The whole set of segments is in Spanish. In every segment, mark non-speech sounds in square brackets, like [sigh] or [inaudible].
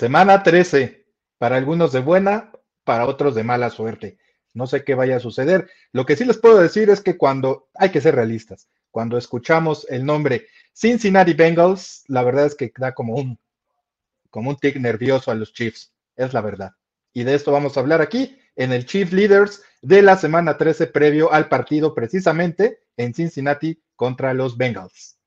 Semana 13. Para algunos de buena, para otros de mala suerte. No sé qué vaya a suceder. Lo que sí les puedo decir es que cuando hay que ser realistas, cuando escuchamos el nombre Cincinnati Bengals, la verdad es que da como un, como un tic nervioso a los Chiefs. Es la verdad. Y de esto vamos a hablar aquí en el Chief Leaders de la semana 13 previo al partido precisamente en Cincinnati contra los Bengals.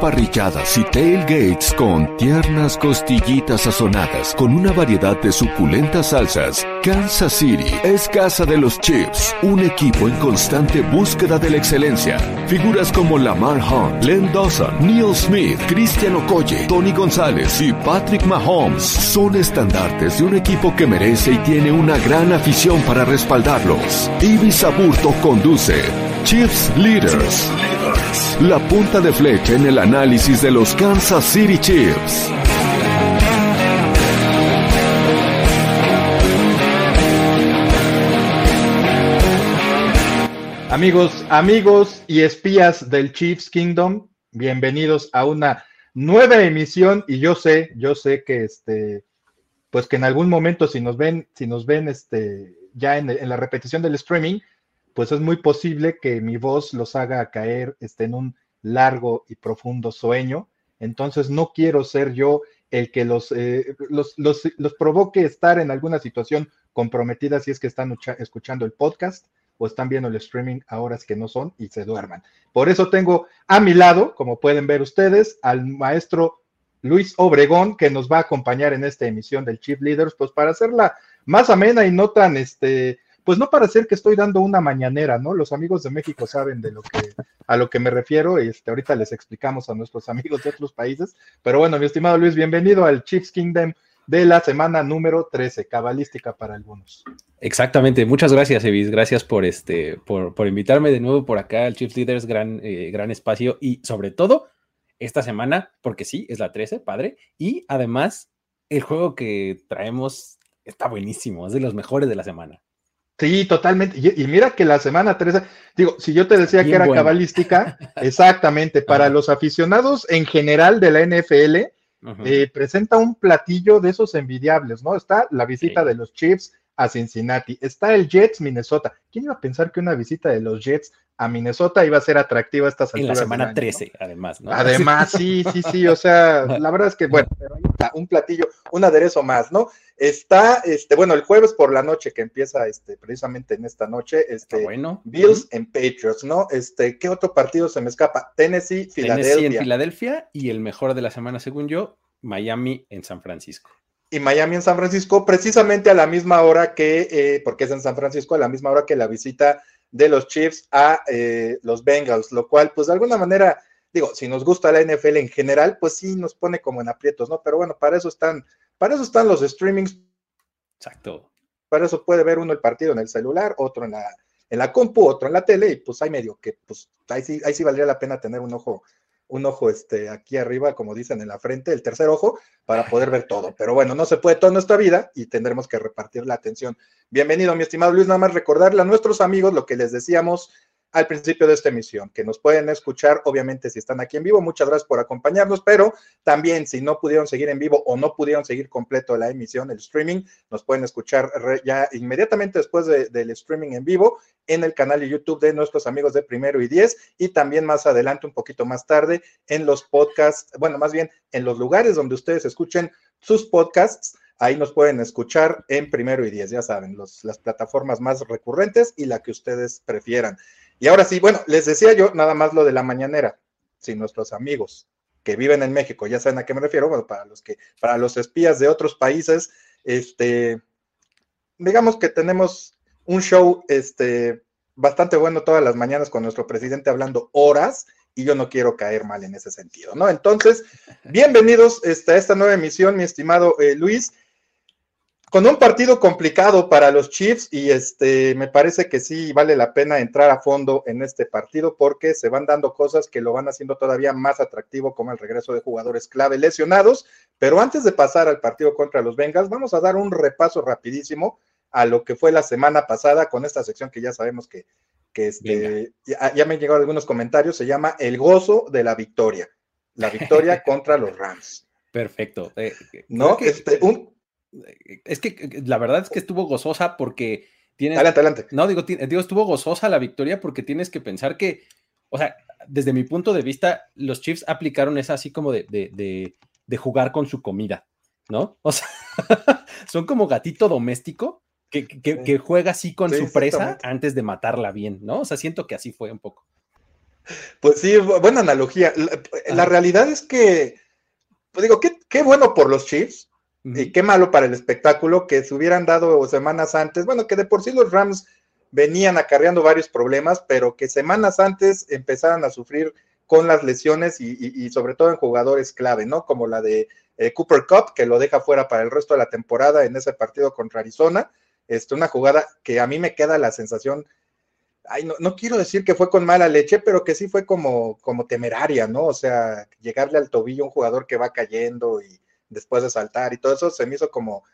Parrilladas y tailgates con tiernas costillitas sazonadas con una variedad de suculentas salsas. Kansas City es casa de los Chiefs, un equipo en constante búsqueda de la excelencia. Figuras como Lamar Hunt, Len Dawson, Neil Smith, Christian Okoye, Tony González y Patrick Mahomes son estandartes de un equipo que merece y tiene una gran afición para respaldarlos. Ibis Aburto conduce Chiefs Leaders. La punta de flecha en el análisis de los Kansas City Chiefs. Amigos, amigos y espías del Chiefs Kingdom, bienvenidos a una nueva emisión y yo sé, yo sé que este, pues que en algún momento si nos ven, si nos ven este, ya en, en la repetición del streaming, pues es muy posible que mi voz los haga caer este, en un largo y profundo sueño. Entonces no quiero ser yo el que los, eh, los, los, provoque estar en alguna situación comprometida si es que están escuchando el podcast o están viendo el streaming a horas que no son y se duerman. Por eso tengo a mi lado, como pueden ver ustedes, al maestro Luis Obregón, que nos va a acompañar en esta emisión del Chief Leaders, pues para hacerla más amena y no tan este, pues no para ser que estoy dando una mañanera, ¿no? Los amigos de México saben de lo que, a lo que me refiero, este, ahorita les explicamos a nuestros amigos de otros países. Pero bueno, mi estimado Luis, bienvenido al Chiefs Kingdom de la semana número 13, cabalística para algunos. Exactamente, muchas gracias, Evis, gracias por este, por, por invitarme de nuevo por acá al Chiefs Leaders, gran, eh, gran espacio, y sobre todo esta semana, porque sí, es la 13, padre, y además el juego que traemos está buenísimo, es de los mejores de la semana. Sí, totalmente. Y, mira que la semana 13, digo, si yo te decía que era cabalística, [laughs] exactamente, para los aficionados en general de la NFL, eh, presenta un platillo de esos envidiables, ¿no? Está la visita de los Chiefs a Cincinnati, está el Jets Minnesota. ¿Quién iba a pensar que una visita de los Jets a Minnesota iba a ser atractiva estas En la semana 13, además, ¿no? Además, sí, sí, sí, o sea, [laughs] la verdad es que, bueno, pero ahí está, un platillo, un aderezo más, ¿no? Está, este, bueno, el jueves por la noche que empieza, este, precisamente en esta noche, este, bueno. Bills en Patriots, ¿no? Este, ¿qué otro partido se me escapa? Tennessee, Filadelfia. Tennessee en Filadelfia y el mejor de la semana, según yo, Miami en San Francisco. Y Miami en San Francisco, precisamente a la misma hora que, eh, porque es en San Francisco, a la misma hora que la visita de los Chiefs a eh, los Bengals, lo cual, pues de alguna manera, digo, si nos gusta la NFL en general, pues sí nos pone como en aprietos, ¿no? Pero bueno, para eso están para eso están los streamings. Exacto. Para eso puede ver uno el partido en el celular, otro en la, en la compu, otro en la tele, y pues hay medio que, pues ahí sí, ahí sí valdría la pena tener un ojo, un ojo este, aquí arriba, como dicen en la frente, el tercer ojo, para poder ver todo. Pero bueno, no se puede toda nuestra vida y tendremos que repartir la atención. Bienvenido, mi estimado Luis, nada más recordarle a nuestros amigos lo que les decíamos al principio de esta emisión, que nos pueden escuchar, obviamente, si están aquí en vivo. Muchas gracias por acompañarnos, pero también si no pudieron seguir en vivo o no pudieron seguir completo la emisión, el streaming, nos pueden escuchar ya inmediatamente después del streaming en vivo en el canal de YouTube de nuestros amigos de Primero y Diez y también más adelante, un poquito más tarde, en los podcasts, bueno, más bien en los lugares donde ustedes escuchen sus podcasts. Ahí nos pueden escuchar en primero y diez, ya saben, los, las plataformas más recurrentes y la que ustedes prefieran. Y ahora sí, bueno, les decía yo nada más lo de la mañanera. Si nuestros amigos que viven en México ya saben a qué me refiero, bueno, para los que, para los espías de otros países, este, digamos que tenemos un show, este, bastante bueno todas las mañanas con nuestro presidente hablando horas y yo no quiero caer mal en ese sentido, ¿no? Entonces, bienvenidos este, a esta nueva emisión, mi estimado eh, Luis con un partido complicado para los Chiefs y este me parece que sí vale la pena entrar a fondo en este partido porque se van dando cosas que lo van haciendo todavía más atractivo como el regreso de jugadores clave lesionados, pero antes de pasar al partido contra los Bengals, vamos a dar un repaso rapidísimo a lo que fue la semana pasada con esta sección que ya sabemos que, que este, ya, ya, me han llegado algunos comentarios, se llama El gozo de la victoria, la victoria [laughs] contra los Rams. Perfecto. Eh, no, este, un, es que la verdad es que estuvo gozosa porque tienes. Adelante, adelante. No, digo, digo, estuvo gozosa la victoria porque tienes que pensar que, o sea, desde mi punto de vista, los Chiefs aplicaron esa así como de, de, de, jugar con su comida, ¿no? O sea, [laughs] son como gatito doméstico que, que, juega así con su presa antes de matarla bien, ¿no? O sea, siento que así fue un poco. Pues sí, buena analogía. La, realidad es que, pues digo, qué, qué bueno por los Chiefs, y qué malo para el espectáculo que se hubieran dado semanas antes, bueno, que de por sí los Rams venían acarreando varios problemas, pero que semanas antes empezaran a sufrir con las lesiones y, sobre todo en jugadores clave, ¿no? Como la de eh, Cooper Cup, que lo deja fuera para el resto de la temporada en ese partido contra Arizona. Este, una jugada que a mí me queda la sensación, ay, no, no, quiero decir que fue con mala leche, pero que sí fue como, como temeraria, ¿no? O sea, llegarle al tobillo a un jugador que va cayendo y, después de saltar y todo eso se me hizo como,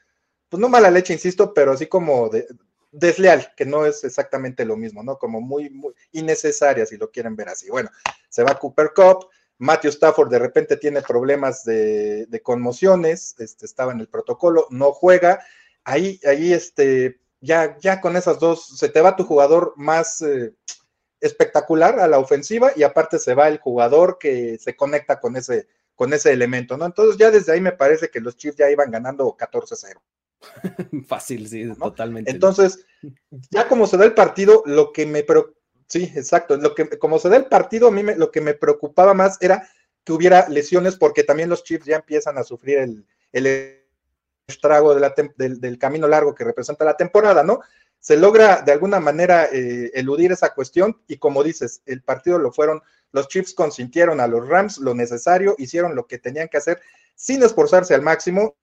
pues no mala leche, insisto, pero así como de, desleal, que no es exactamente lo mismo, ¿no? Como muy, muy innecesaria, si lo quieren ver así. Bueno, se va Cooper Cup, Matthew Stafford de repente tiene problemas de, conmociones, este, estaba en el protocolo, no juega, ahí, ahí, este, ya, ya con esas dos, se te va tu jugador más eh, espectacular a la ofensiva y aparte se va el jugador que se conecta con ese con ese elemento, ¿no? Entonces ya desde ahí me parece que los Chiefs ya iban ganando 14-0. [laughs] Fácil, sí, totalmente. Entonces, ya como se da el partido, lo que me sí, exacto, lo que como se da el partido, a mí me, lo que me preocupaba más era que hubiera lesiones, porque también los Chiefs ya empiezan a sufrir el, el estrago de la del, del, camino largo que representa la temporada, ¿no? Se logra de alguna manera eh, eludir esa cuestión y como dices, el partido lo fueron los Chiefs consintieron a los Rams lo necesario, hicieron lo que tenían que hacer sin esforzarse al máximo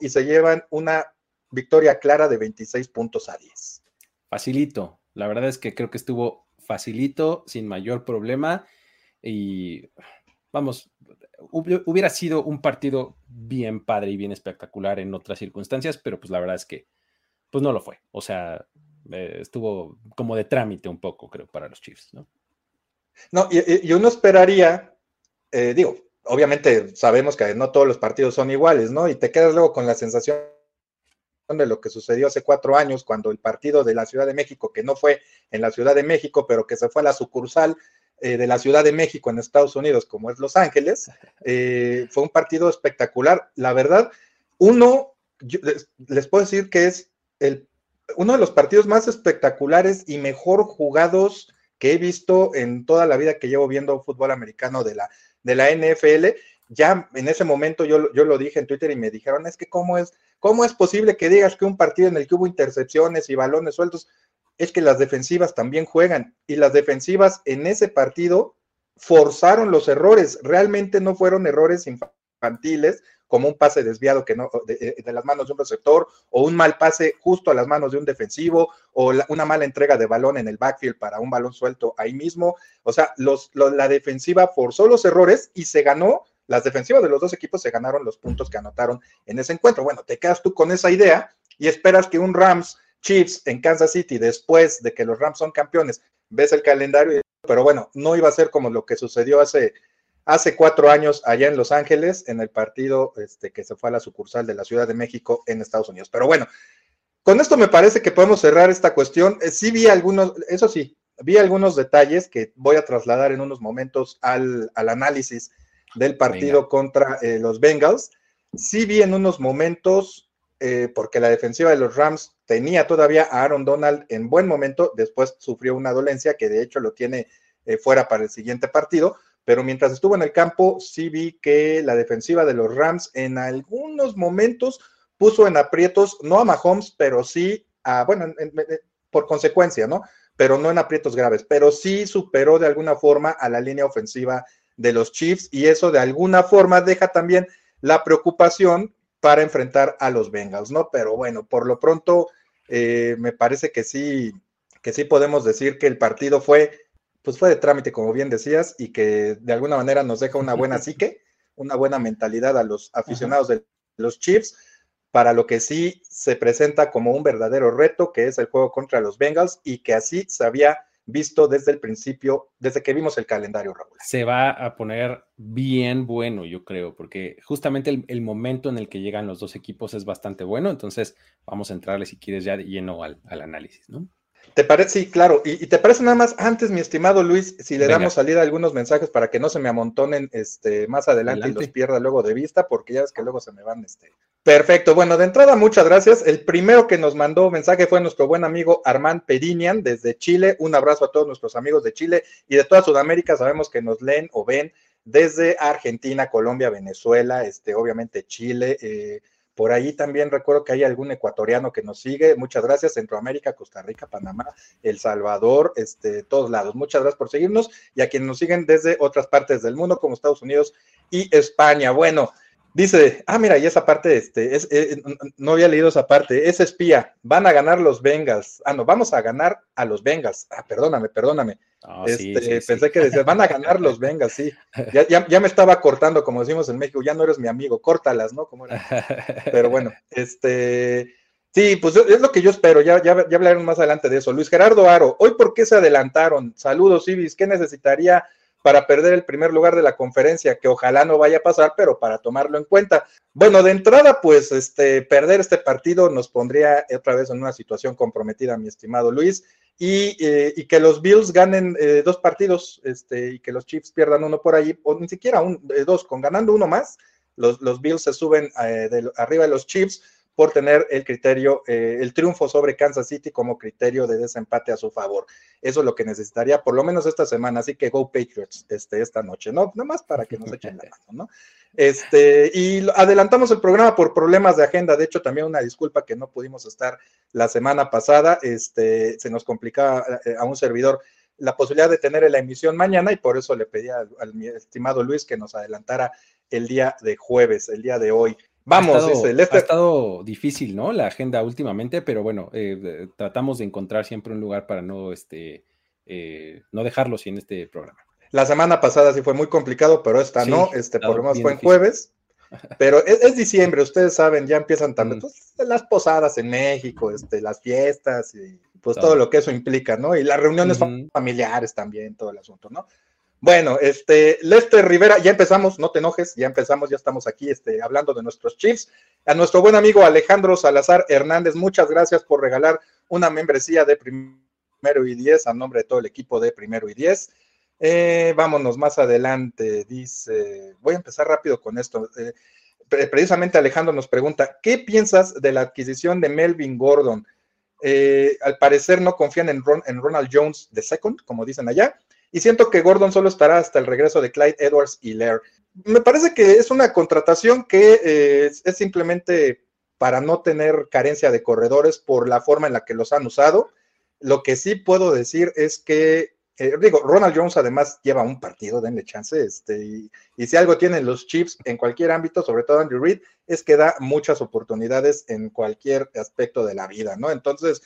y se llevan una victoria clara de 26 puntos a 10. Facilito, la verdad es que creo que estuvo facilito, sin mayor problema y vamos, hubiera sido un partido bien padre y bien espectacular en otras circunstancias, pero pues la verdad es que pues no lo fue, o sea, eh, estuvo como de trámite un poco, creo, para los Chiefs, ¿no? No, y, uno esperaría, eh, digo, obviamente sabemos que no todos los partidos son iguales, ¿no? Y te quedas luego con la sensación de lo que sucedió hace cuatro años cuando el partido de la Ciudad de México, que no fue en la Ciudad de México, pero que se fue a la sucursal eh, de la Ciudad de México en Estados Unidos, como es Los Ángeles, [laughs] eh, fue un partido espectacular. La verdad, uno, les, les, puedo decir que es el, uno de los partidos más espectaculares y mejor jugados que he visto en toda la vida que llevo viendo fútbol americano de la, de la NFL. Ya en ese momento yo, yo lo dije en Twitter y me dijeron, es que cómo es, cómo es posible que digas que un partido en el que hubo intercepciones y balones sueltos, es que las defensivas también juegan y las defensivas en ese partido forzaron los errores, realmente no fueron errores infantiles, como un pase desviado que no, de, las manos de un receptor, o un mal pase justo a las manos de un defensivo, o una mala entrega de balón en el backfield para un balón suelto ahí mismo. O sea, los, la defensiva forzó los errores y se ganó, las defensivas de los dos equipos se ganaron los puntos que anotaron en ese encuentro. Bueno, te quedas tú con esa idea y esperas que un Rams Chiefs en Kansas City, después de que los Rams son campeones, ves el calendario, pero bueno, no iba a ser como lo que sucedió hace hace cuatro años allá en Los Ángeles, en el partido este, que se fue a la sucursal de la Ciudad de México en Estados Unidos. Pero bueno, con esto me parece que podemos cerrar esta cuestión. Eh, sí vi algunos, eso sí, vi algunos detalles que voy a trasladar en unos momentos al, análisis del partido contra eh, los Bengals. Sí vi en unos momentos, eh, porque la defensiva de los Rams tenía todavía a Aaron Donald en buen momento, después sufrió una dolencia que de hecho lo tiene fuera para el siguiente partido, pero mientras estuvo en el campo, sí vi que la defensiva de los Rams en algunos momentos puso en aprietos, no a Mahomes, pero sí a, bueno, por consecuencia, ¿no? pero no en aprietos graves, pero sí superó de alguna forma a la línea ofensiva de los Chiefs y eso de alguna forma deja también la preocupación para enfrentar a los Bengals, ¿no? Pero bueno, por lo pronto eh, me parece que sí, que sí podemos decir que el partido fue, pues fue de trámite, como bien decías, y que de alguna manera nos deja una buena [laughs] psique, una buena mentalidad a los aficionados de los Chiefs para lo que sí se presenta como un verdadero reto, que es el juego contra los Bengals y que así se había visto desde el principio, desde que vimos el calendario, Raúl. Se va a poner bien bueno, yo creo, porque justamente el, momento en el que llegan los dos equipos es bastante bueno, entonces vamos a entrarle si quieres ya lleno al, al análisis, ¿no? ¿Te parece? Sí, claro. Y, te parece nada más, antes, mi estimado Luis, si le damos salida a algunos mensajes para que no se me amontonen este, más adelante, y los pierda luego de vista, porque ya ves que luego se me van. Este. Perfecto. Bueno, de entrada, muchas gracias. El primero que nos mandó mensaje fue nuestro buen amigo Armand Perinian desde Chile. Un abrazo a todos nuestros amigos de Chile y de toda Sudamérica. Sabemos que nos leen o ven desde Argentina, Colombia, Venezuela, este, obviamente Chile. Eh, por ahí también recuerdo que hay algún ecuatoriano que nos sigue. Muchas gracias. Centroamérica, Costa Rica, Panamá, El Salvador, este, todos lados. Muchas gracias por seguirnos y a quienes nos siguen desde otras partes del mundo, como Estados Unidos y España. Bueno, Dice, ah, mira, y esa parte, este, es, eh, no había leído esa parte, es espía, van a ganar los Bengals. Ah, no, vamos a ganar a los Bengals. Ah, perdóname, perdóname. este, pensé que decía, van a ganar los Bengals, sí. Ya, ya, ya, me estaba cortando, como decimos en México, ya no eres mi amigo, córtalas, ¿no? Como Pero bueno, este, sí, pues es lo que yo espero, ya, ya, ya hablaremos más adelante de eso. Luis Gerardo Aro, hoy por qué se adelantaron? Saludos, Ibis, ¿qué necesitaría? Para perder el primer lugar de la conferencia, que ojalá no vaya a pasar, pero para tomarlo en cuenta. Bueno, de entrada, pues este, perder este partido nos pondría otra vez en una situación comprometida, mi estimado Luis, y, eh, que los Bills ganen eh, dos partidos este, y que los Chiefs pierdan uno por ahí, o ni siquiera un, eh, dos, con ganando uno más, los, los Bills se suben de, arriba de los Chiefs por tener el criterio, eh, el triunfo sobre Kansas City como criterio de desempate a su favor. Eso es lo que necesitaría, por lo menos esta semana. Así que go Patriots este, esta noche, ¿no? Nada más para que nos echen la mano, ¿no? Este, y adelantamos el programa por problemas de agenda. De hecho, también una disculpa que no pudimos estar la semana pasada. Este, se nos complicaba eh, a un servidor la posibilidad de tener la emisión mañana y por eso le pedí al, al estimado Luis que nos adelantara el día de jueves, el día de hoy. Vamos, ha estado, ha estado difícil, ¿no? La agenda últimamente, pero bueno, eh, tratamos de encontrar siempre un lugar para no, este, eh, no dejarlo sin este programa. La semana pasada sí fue muy complicado, pero esta no, este, por lo menos fue en jueves. [laughs] Pero es, diciembre, ustedes saben, ya empiezan también mm. pues, las posadas en México, este, las fiestas y pues todo lo que eso implica, ¿no? Y las reuniones familiares también, todo el asunto, ¿no? Bueno, este, Lester Rivera, ya empezamos, no te enojes, ya empezamos, ya estamos aquí este, hablando de nuestros Chiefs. A nuestro buen amigo Alejandro Salazar Hernández, muchas gracias por regalar una membresía de primero y diez a nombre de todo el equipo de primero y diez. Eh, vámonos más adelante, dice, voy a empezar rápido con esto. Eh, precisamente Alejandro nos pregunta, ¿qué piensas de la adquisición de Melvin Gordon? Eh, al parecer no confían en, en Ronald Jones de second, como dicen allá y siento que Gordon solo estará hasta el regreso de Clyde Edwards y Lair. Me parece que es una contratación que eh, es simplemente para no tener carencia de corredores por la forma en la que los han usado. Lo que sí puedo decir es que, eh, digo, Ronald Jones además lleva un partido, denle chance, este, y, si algo tienen los Chiefs en cualquier ámbito, sobre todo Andrew Reid, es que da muchas oportunidades en cualquier aspecto de la vida, ¿no? Entonces,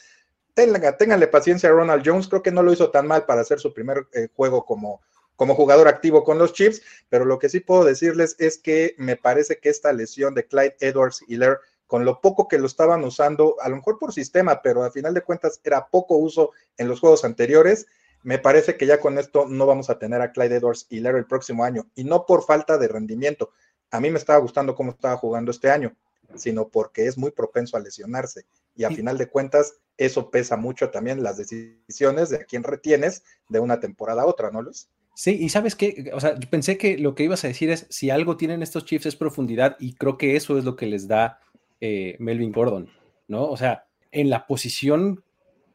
ténganle paciencia a Ronald Jones, creo que no lo hizo tan mal para hacer su primer eh, juego como, como jugador activo con los Chiefs, pero lo que sí puedo decirles es que me parece que esta lesión de Clyde Edwards Hiller, con lo poco que lo estaban usando, a lo mejor por sistema, pero a final de cuentas era poco uso en los juegos anteriores, me parece que ya con esto no vamos a tener a Clyde Edwards Hiller el próximo año, y no por falta de rendimiento. A mí me estaba gustando cómo estaba jugando este año, sino porque es muy propenso a lesionarse. Y a final de cuentas, eso pesa mucho también las decisiones de a quién retienes de una temporada a otra, ¿no, Luis? Sí, y sabes qué, o sea, yo pensé que lo que ibas a decir es, si algo tienen estos Chiefs es profundidad, y creo que eso es lo que les da eh, Melvin Gordon, ¿no? O sea, en la posición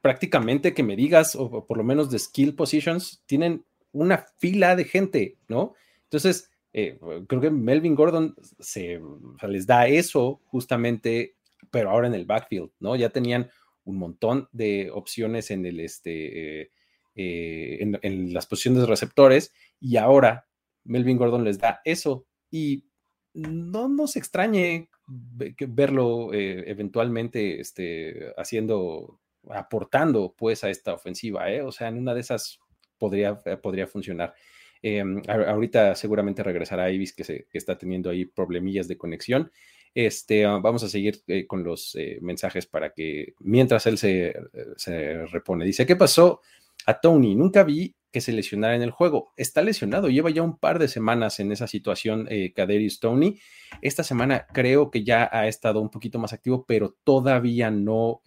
prácticamente que me digas, o por lo menos de skill positions, tienen una fila de gente, ¿no? Entonces, eh, creo que Melvin Gordon se, les da eso justamente, pero ahora en el backfield, ¿no? Ya tenían un montón de opciones en, el, este, eh, eh, en, las posiciones de receptores y ahora Melvin Gordon les da eso y no nos extrañe verlo eventualmente este, haciendo, aportando pues a esta ofensiva, o sea, en una de esas podría, podría funcionar. Em, ahorita seguramente regresará Ibis que, se, que está teniendo ahí problemillas de conexión. Este, ah, vamos a seguir eh, con los eh, mensajes para que mientras él se, eh, se, repone. Dice, ¿qué pasó a Tony? Nunca vi que se lesionara en el juego. Está lesionado, lleva ya un par de semanas en esa situación eh, Kaderius Tony. Esta semana creo que ya ha estado un poquito más activo, pero todavía no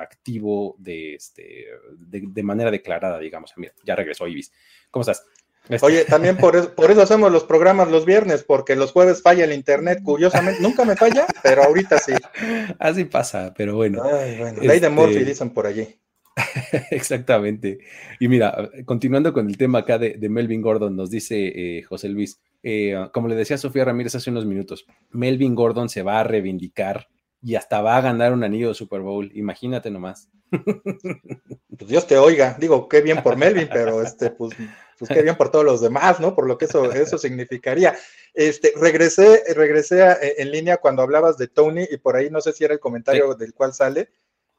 activo de, este, de, manera declarada, digamos. Mira, ya regresó Ibis. ¿Cómo estás? Este. Oye, también por eso, por eso hacemos los programas los viernes, porque los jueves falla el internet, curiosamente, nunca me falla, pero ahorita sí. [laughs] Así pasa, pero bueno. Ley de Murphy este, dicen por allí. [laughs] Exactamente. Y mira, continuando con el tema acá de, Melvin Gordon, nos dice eh, José Luis, eh, como le decía Sofía Ramírez hace unos minutos, Melvin Gordon se va a reivindicar y hasta va a ganar un anillo de Super Bowl, imagínate nomás. [laughs] Pues Dios te oiga, digo, qué bien por Melvin, pero este, pues pues qué bien por todos los demás, ¿no? Por lo que eso, eso significaría. Este, regresé, regresé en línea cuando hablabas de Tony y por ahí no sé si era el comentario del cual sale,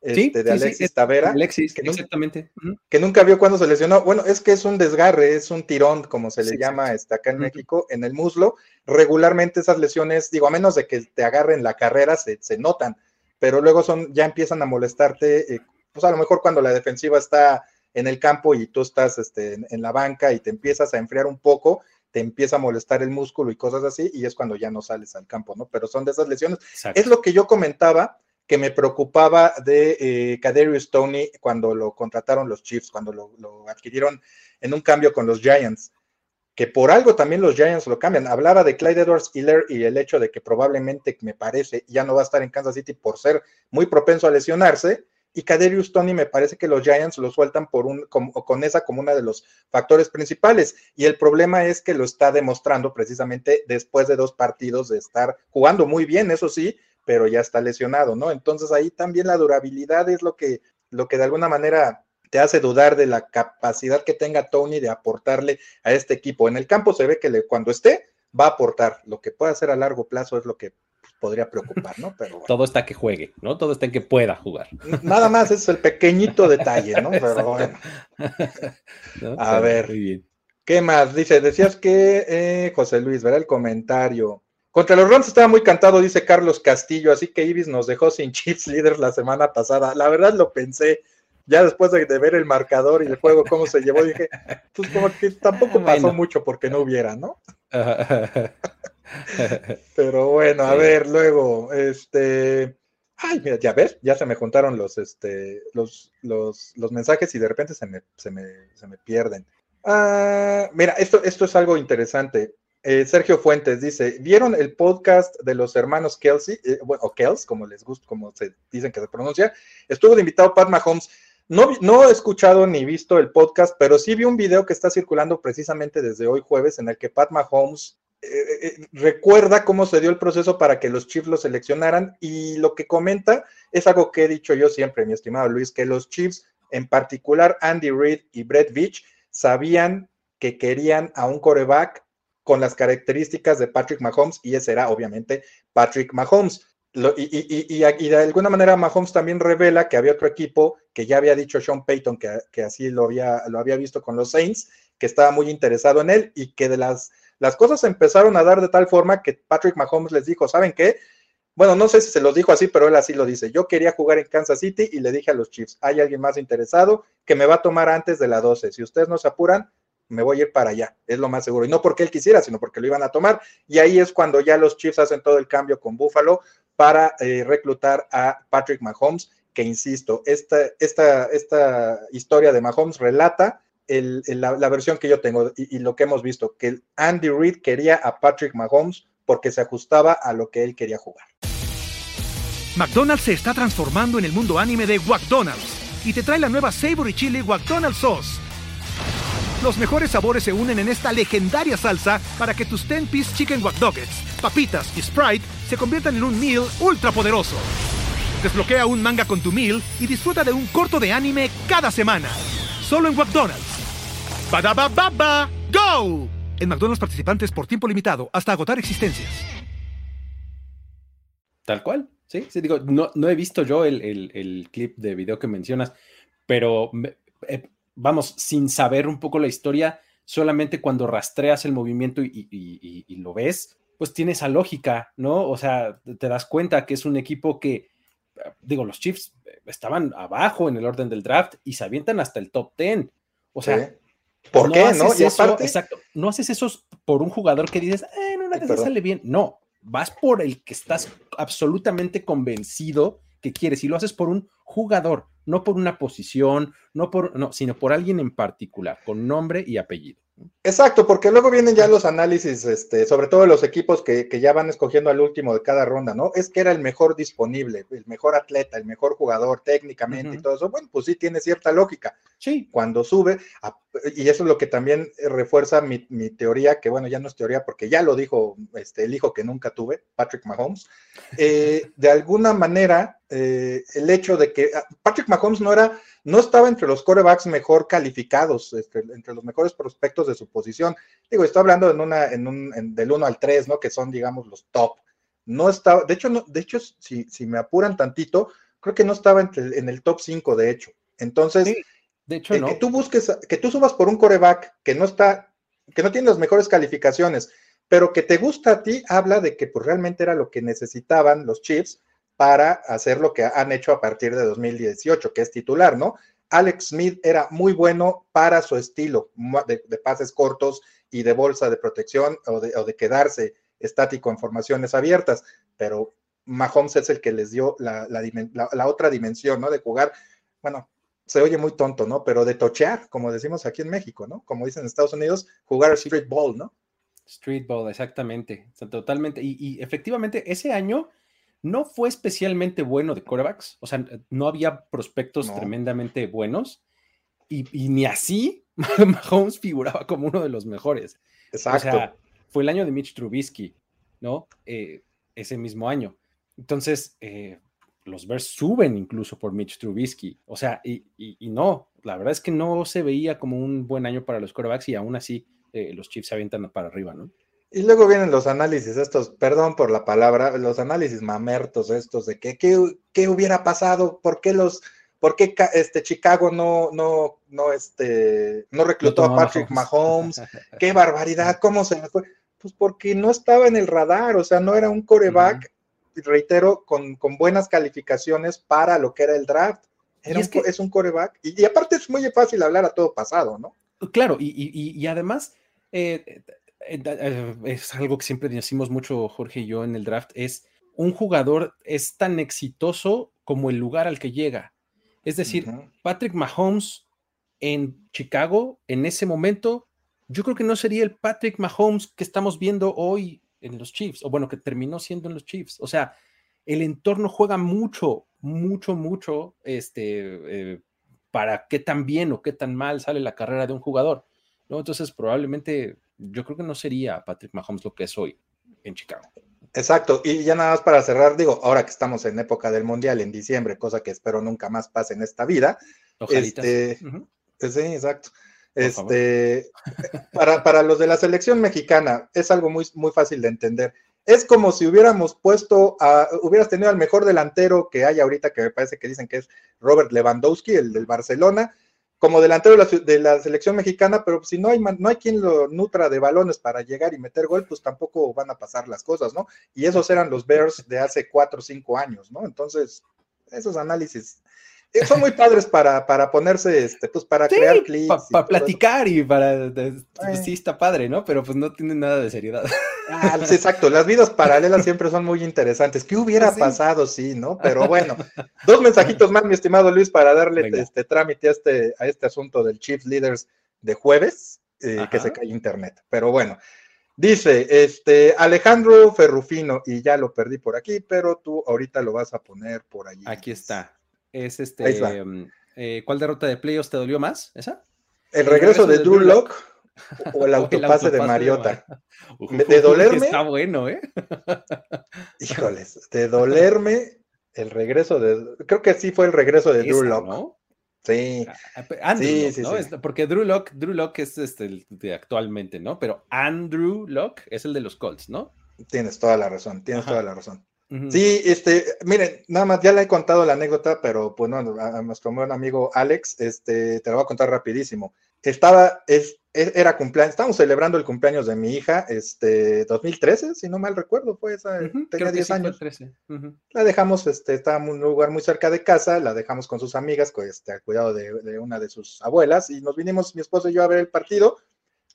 este, de Alexis Tavera. Alexis, que exactamente. que nunca vio cuando se lesionó. Bueno, es que es un desgarre, es un tirón, como se le llama este, acá en México, en el muslo. Regularmente esas lesiones, digo, a menos de que te agarren la carrera, se, se notan, pero luego son, ya empiezan a molestarte, eh, pues a lo mejor cuando la defensiva está en el campo y tú estás este, en, la banca y te empiezas a enfriar un poco, te empieza a molestar el músculo y cosas así, y es cuando ya no sales al campo, ¿no? Pero son de esas lesiones. Es lo que yo comentaba que me preocupaba de eh, Kaderius Tony cuando lo contrataron los Chiefs, cuando lo, adquirieron en un cambio con los Giants, que por algo también los Giants lo cambian. Hablaba de Clyde Edwards Hiller y el hecho de que probablemente, me parece, ya no va a estar en Kansas City por ser muy propenso a lesionarse, y Kaderius Tony me parece que los Giants lo sueltan por un, con, con, esa como uno de los factores principales. Y el problema es que lo está demostrando precisamente después de dos partidos de estar jugando muy bien, eso sí, pero ya está lesionado, ¿no? Entonces ahí también la durabilidad es lo que, lo que de alguna manera te hace dudar de la capacidad que tenga Tony de aportarle a este equipo. En el campo se ve que cuando esté va a aportar. Lo que puede hacer a largo plazo es lo que podría preocupar, ¿no? Pero Todo está que juegue, ¿no? Todo está en que pueda jugar. Nada más es el pequeñito detalle, ¿no? Pero bueno. [laughs] A ver. ¿Qué más? Dice, decías que eh, José Luis, verá el comentario. Contra los Rams estaba muy cantado, dice Carlos Castillo, así que Ibis nos dejó sin Chiefs líderes la semana pasada. La verdad lo pensé, ya después de, ver el marcador y el juego, cómo se llevó, dije, pues como que tampoco [laughs] pasó mucho porque no hubiera, ¿no? [laughs] Pero bueno, a ver, luego, este. Ay, mira, ya ves, ya se me juntaron los, este, los, los, los mensajes y de repente se me, se me, se me pierden. Ah, mira, esto, esto es algo interesante. Eh, Sergio Fuentes dice: ¿Vieron el podcast de los hermanos Kelsey? Eh, o Kels, como les gusta, como se dicen que se pronuncia. Estuvo de invitado Pat Mahomes. No, no he escuchado ni visto el podcast, pero sí vi un video que está circulando precisamente desde hoy jueves en el que Pat Mahomes eh, eh, recuerda cómo se dio el proceso para que los Chiefs lo seleccionaran y lo que comenta es algo que he dicho yo siempre, mi estimado Luis, que los Chiefs, en particular Andy Reid y Brett Veach, sabían que querían a un coreback con las características de Patrick Mahomes y ese era obviamente Patrick Mahomes. y, de alguna manera Mahomes también revela que había otro equipo que ya había dicho Sean Payton que, que así lo había, lo había visto con los Saints, que estaba muy interesado en él y que de las las cosas empezaron a dar de tal forma que Patrick Mahomes les dijo, ¿saben qué? Bueno, no sé si se los dijo así, pero él así lo dice. Yo quería jugar en Kansas City y le dije a los Chiefs, hay alguien más interesado que me va a tomar antes de la 12. Si ustedes no se apuran, me voy a ir para allá, es lo más seguro. Y no porque él quisiera, sino porque lo iban a tomar. Y ahí es cuando ya los Chiefs hacen todo el cambio con Buffalo para eh, reclutar a Patrick Mahomes, que insisto, esta, esta, esta historia de Mahomes relata la, versión que yo tengo y, lo que hemos visto, que Andy Reid quería a Patrick Mahomes porque se ajustaba a lo que él quería jugar. McDonald's se está transformando en el mundo anime de McDonald's y te trae la nueva Savory Chili McDonald's Sauce. Los mejores sabores se unen en esta legendaria salsa para que tus 10-piece chicken wack papitas y Sprite se conviertan en un meal ultra poderoso. Desbloquea un manga con tu meal y disfruta de un corto de anime cada semana. Solo en McDonald's. Baba, go. En McDonald's participantes por tiempo limitado hasta agotar existencias. Tal cual, sí, sí digo, no, no he visto yo el, el, clip de video que mencionas, pero eh, vamos, sin saber un poco la historia, solamente cuando rastreas el movimiento y, y, lo ves, pues tiene esa lógica, ¿no? O sea, te das cuenta que es un equipo que, digo, los Chiefs estaban abajo en el orden del draft y se avientan hasta el top 10. O sea, sí. ¿por no qué? Haces eso, aparte, exacto, no haces eso por un jugador que dices, eh, en una de esas sale bien. No, vas por el que estás absolutamente convencido que quieres y lo haces por un jugador, no por una posición, no por, no, sino por alguien en particular, con nombre y apellido. Exacto, porque luego vienen ya los análisis, este, sobre todo los equipos que, que, ya van escogiendo al último de cada ronda, ¿no? Es que era el mejor disponible, el mejor atleta, el mejor jugador técnicamente uh -huh. y todo eso. Bueno, pues sí tiene cierta lógica. Sí. Cuando sube, y eso es lo que también refuerza mi, mi, teoría, que bueno, ya no es teoría porque ya lo dijo este, el hijo que nunca tuve, Patrick Mahomes. Eh, [laughs] de alguna manera, eh, el hecho de que Patrick Mahomes no era no estaba entre los corebacks mejor calificados, este, entre los mejores prospectos de su posición. Digo, estoy hablando en una, en un, en, del 1 al 3, ¿no? Que son, digamos, los top. No estaba, de hecho, no, de hecho, si, si me apuran tantito, creo que no estaba entre, en el top 5, de hecho. Entonces, sí, de hecho, el no. que tú busques, que tú subas por un coreback que no está, que no tiene las mejores calificaciones, pero que te gusta a ti, habla de que pues realmente era lo que necesitaban los Chiefs para hacer lo que han hecho a partir de 2018, que es titular, ¿no? Alex Smith era muy bueno para su estilo de, de pases cortos y de bolsa de protección o de, o de, quedarse estático en formaciones abiertas, pero Mahomes es el que les dio la, la, la, la, otra dimensión, ¿no? De jugar, bueno, se oye muy tonto, ¿no? Pero de tochear, como decimos aquí en México, ¿no? Como dicen en Estados Unidos, jugar street ball, ¿no? Street ball, exactamente, o sea, totalmente. Y, y efectivamente, ese año no fue especialmente bueno de quarterbacks, o sea, no había prospectos no. tremendamente buenos y, y, ni así [laughs] Mahomes figuraba como uno de los mejores. Exacto. O sea, fue el año de Mitch Trubisky, ¿no? Eh, ese mismo año. Entonces, eh, los Bears suben incluso por Mitch Trubisky, o sea, y, y, y, no, la verdad es que no se veía como un buen año para los quarterbacks y aún así eh, los Chiefs se avientan para arriba, ¿no? Y luego vienen los análisis estos, perdón por la palabra, los análisis mamertos estos de que qué, qué hubiera pasado, por qué los, por qué este Chicago no, no, no, este, no reclutó no a Patrick Mahomes, [laughs] qué barbaridad, cómo se me fue. Pues porque no estaba en el radar, o sea, no era un coreback, uh -huh. Reitero, con, con, buenas calificaciones para lo que era el draft. Era es, un, que, es un coreback, y, y, aparte es muy fácil hablar a todo pasado, ¿no? Claro, y, y, y además, eh, es algo que siempre decimos mucho Jorge y yo en el draft, es un jugador es tan exitoso como el lugar al que llega. Es decir, uh -huh. Patrick Mahomes en Chicago, en ese momento, yo creo que no sería el Patrick Mahomes que estamos viendo hoy en los Chiefs, o bueno, que terminó siendo en los Chiefs. O sea, el entorno juega mucho, mucho, mucho, este, eh, para qué tan bien o qué tan mal sale la carrera de un jugador. ¿no? Entonces, probablemente yo creo que no sería Patrick Mahomes lo que es hoy en Chicago. Exacto, y ya nada más para cerrar, digo, ahora que estamos en época del Mundial, en diciembre, cosa que espero nunca más pase en esta vida. Ojalitas. Este, uh -huh. Sí, exacto. Este, para, para los de la selección mexicana, es algo muy, muy fácil de entender. Es como si hubiéramos puesto, a, hubieras tenido al mejor delantero que hay ahorita, que me parece que dicen que es Robert Lewandowski, el del Barcelona, como delantero de la, selección mexicana, pero si no hay, no hay quien lo nutra de balones para llegar y meter gol, pues tampoco van a pasar las cosas, ¿no? Y esos eran los Bears de hace cuatro o cinco años, ¿no? Entonces, esos análisis son muy padres para, para ponerse, este, pues para sí, crear clips. Para pa platicar y para, pues, sí está padre, ¿no? Pero pues no tiene nada de seriedad. Ah, sí, exacto, las vidas paralelas siempre son muy interesantes. ¿Qué hubiera sí. pasado, sí, no? Pero bueno, dos mensajitos más, mi estimado Luis, para darle este trámite a este, a este asunto del Chiefs Leaders de jueves, eh, que se cae internet. Pero bueno, dice, este, Alejandro Ferrufino, y ya lo perdí por aquí, pero tú ahorita lo vas a poner por allí. Aquí está. Es este, eh, ¿cuál derrota de playoffs te dolió más? ¿Esa? El regreso, el regreso de, de Drew Locke o el [laughs] autopase, el de Mariota. De, dolerme. Está bueno, ¿eh? [laughs] híjoles, de dolerme El regreso de. Creo que sí fue el regreso de Drew Locke. Sí. Ah, ah, sí, sí, Porque Drew Locke, Drew Locke es este de actualmente, ¿no? Pero Andrew Locke es el de los Colts, ¿no? Tienes toda la razón, tienes toda la razón. Sí, este, miren, nada más ya le he contado la anécdota, pero pues no, a, nuestro buen amigo Alex, este, te lo voy a contar rapidísimo. Estaba, es, e, era cumpleaños, estábamos celebrando el cumpleaños de mi hija, este, 2013, si no mal recuerdo, fue esa, tenía 10 años. La dejamos, este, estaba en un lugar muy cerca de casa, la dejamos con sus amigas, este, al cuidado de, de una de sus abuelas, y nos vinimos mi esposo y yo a ver el partido,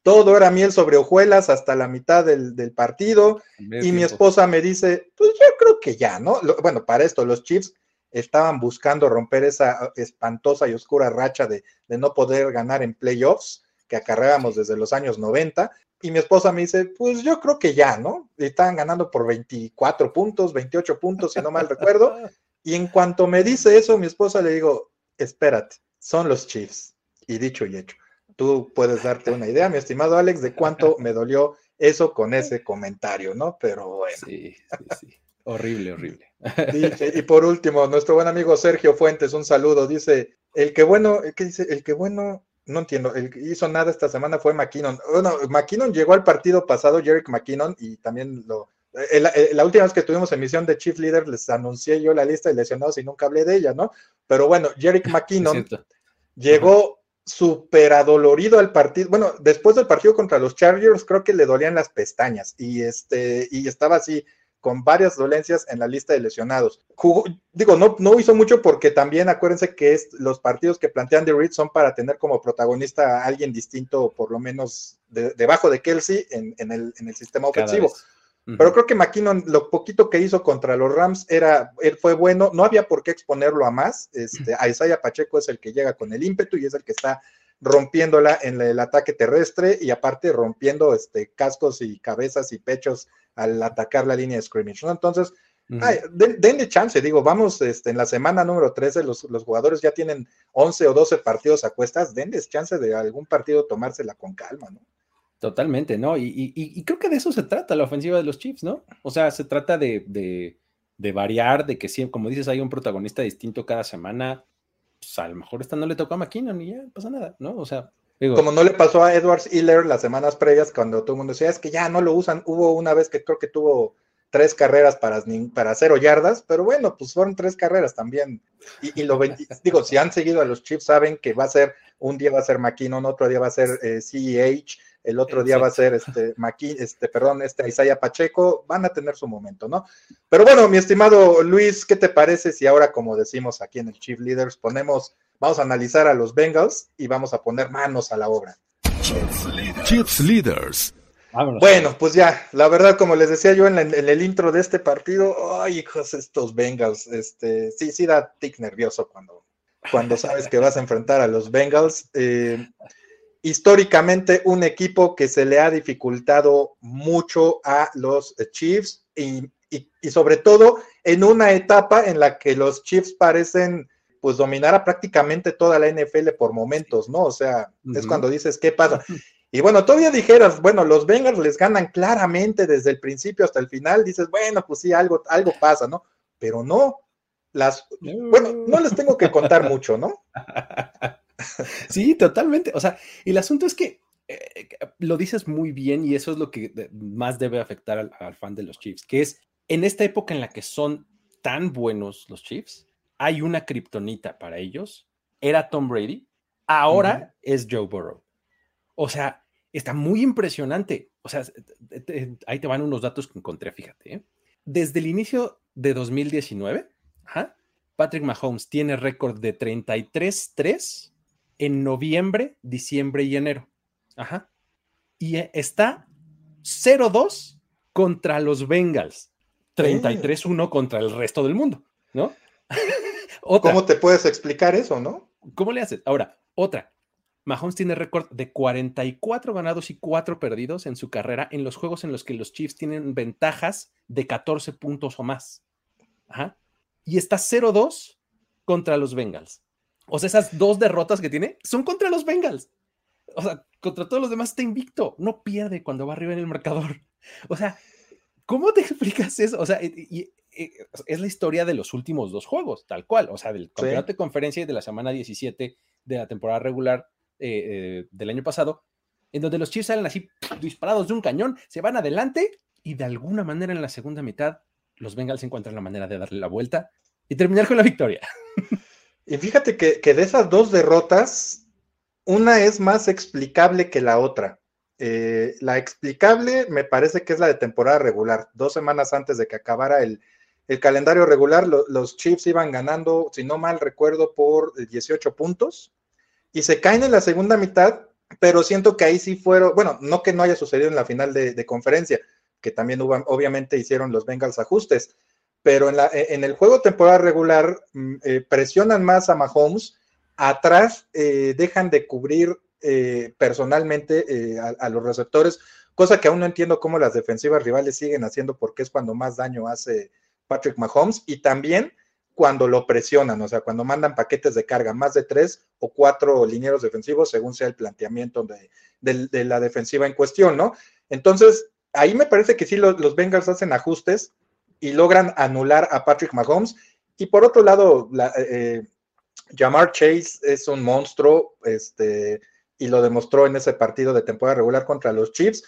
todo era miel sobre hojuelas hasta la mitad del, partido. y mi esposa me dice, pues yo creo que ya, ¿no? bueno, para esto, los Chiefs estaban buscando romper esa espantosa y oscura racha de, no poder ganar en playoffs que acarreábamos desde los años 90. Y mi esposa me dice, pues yo creo que ya, ¿no? Estaban ganando por 24 puntos, 28 puntos, si no mal recuerdo. [laughs] Y en cuanto me dice eso, mi esposa le digo, espérate, son los Chiefs. Y dicho y hecho tú puedes darte una idea, mi estimado Alex, de cuánto [laughs] me dolió eso con ese comentario, ¿no? Pero bueno. Sí, sí, sí. Horrible, horrible. Y, por último, nuestro buen amigo Sergio Fuentes, un saludo. Dice, el que bueno, ¿qué dice? El que bueno, no entiendo, el que hizo nada esta semana fue McKinnon. Bueno, McKinnon llegó al partido pasado, Jerick McKinnon, y también lo... Eh, eh, la última vez que tuvimos emisión de Chief Leader, les anuncié yo la lista de lesionados y nunca hablé de ella, ¿no? Pero bueno, Jerick [laughs] McKinnon llegó súper adolorido al partido. Bueno, después del partido contra los Chargers, creo que le dolían las pestañas y este, y estaba así con varias dolencias en la lista de lesionados. digo, no, no hizo mucho porque también acuérdense que es, los partidos que plantean de Reed son para tener como protagonista a alguien distinto, por lo menos debajo de Kelsey en, el, en el sistema ofensivo. Pero creo que McKinnon, lo poquito que hizo contra los Rams era, él fue bueno, no había por qué exponerlo a más. Este, a Isaiah Pacheco es el que llega con el ímpetu y es el que está rompiéndola en el ataque terrestre y aparte rompiendo este, cascos y cabezas y pechos al atacar la línea de scrimmage. ¿no? Entonces, denle chance, digo, vamos este, en la semana número 13, los, los, jugadores ya tienen 11 o 12 partidos a cuestas, denles chance de algún partido tomársela con calma, ¿no? Totalmente, ¿no? Y, creo que de eso se trata la ofensiva de los Chiefs, ¿no? O sea, se trata de, variar, de que siempre, como dices, hay un protagonista distinto cada semana. Pues a lo mejor esta no le tocó a McKinnon y ya pasa nada, ¿no? O sea, Como no le pasó a Edwards Hiller las semanas previas cuando todo el mundo decía, es que ya no lo usan. Hubo una vez que creo que tuvo tres carreras para, para cero yardas, pero bueno, pues fueron tres carreras también. Y, lo [laughs] digo, si han seguido a los Chiefs, saben que va a ser, un día va a ser McKinnon, otro día va a ser eh, CEH, el otro día va a ser este, Maqui, este, perdón, este Isaiah Pacheco, van a tener su momento, ¿no? Pero bueno, mi estimado Luis, ¿qué te parece si ahora, como decimos aquí en el Chief Leaders, ponemos, vamos a analizar a los Bengals y vamos a poner manos a la obra? Chiefs Leaders. Bueno, pues ya, la verdad, como les decía yo en, el intro de este partido, ay, hijos, estos Bengals, este, sí, sí da tic nervioso cuando, cuando sabes que vas a enfrentar a los Bengals. Eh, históricamente un equipo que se le ha dificultado mucho a los Chiefs y, sobre todo en una etapa en la que los Chiefs parecen pues dominar a prácticamente toda la NFL por momentos, ¿no? O sea, es cuando dices, ¿qué pasa? [laughs] Y bueno, todavía dijeras, bueno, los Bengals les ganan claramente desde el principio hasta el final, dices, bueno, pues sí, algo, algo pasa, ¿no? Pero no, las, bueno, no les tengo que contar mucho, ¿no? [laughs] Sí, totalmente. O sea, el asunto es que eh, lo dices muy bien y eso es lo que más debe afectar al, fan de los Chiefs, que es en esta época en la que son tan buenos los Chiefs, hay una kriptonita para ellos. Era Tom Brady, ahora es Joe Burrow. O sea, está muy impresionante. O sea, ahí te van unos datos que encontré, fíjate. ¿eh? Desde el inicio de 2019, Patrick Mahomes tiene récord de 33-3 en noviembre, diciembre y enero. Ajá. Y eh, está 0-2 contra los Bengals, 33-1 contra el resto del mundo, ¿no? [laughs] ¿Cómo te puedes explicar eso, no? ¿Cómo le haces? Ahora, otra. Mahomes tiene récord de 44 ganados y 4 perdidos en su carrera en los juegos en los que los Chiefs tienen ventajas de 14 puntos o más. Ajá. Y está 0-2 contra los Bengals. O sea, esas dos derrotas que tiene son contra los Bengals. O sea, contra todos los demás está invicto. No pierde cuando va arriba en el marcador. [laughs] O sea, ¿cómo te explicas eso? O sea, y, es la historia de los últimos dos juegos, tal cual, o sea, del campeonato de conferencia de la semana 17 de la temporada regular eh, eh, del año pasado, en donde los Chiefs salen así disparados de un cañón, se van adelante y de alguna manera en la segunda mitad los Bengals encuentran la manera de darle la vuelta y terminar con la victoria. [laughs] Y fíjate que, de esas dos derrotas, una es más explicable que la otra. Eh, la explicable me parece que es la de temporada regular. Dos semanas antes de que acabara el, calendario regular, los Chiefs iban ganando, si no mal recuerdo, por 18 puntos y se caen en la segunda mitad, pero siento que ahí sí fueron, bueno, no que no haya sucedido en la final de, conferencia, que también hubo, obviamente hicieron los Bengals ajustes, pero en, la, en el juego temporada regular mm, eh, presionan más a Mahomes, atrás eh, dejan de cubrir eh, personalmente a, los receptores, cosa que aún no entiendo cómo las defensivas rivales siguen haciendo porque es cuando más daño hace Patrick Mahomes y también cuando lo presionan, o sea, cuando mandan paquetes de carga, más de tres o cuatro linieros defensivos, según sea el planteamiento de, la defensiva en cuestión, ¿no? Entonces, ahí me parece que sí los, Bengals hacen ajustes y logran anular a Patrick Mahomes. Y por otro lado, la, eh, Jamar Chase es un monstruo, este, y lo demostró en ese partido de temporada regular contra los Chiefs,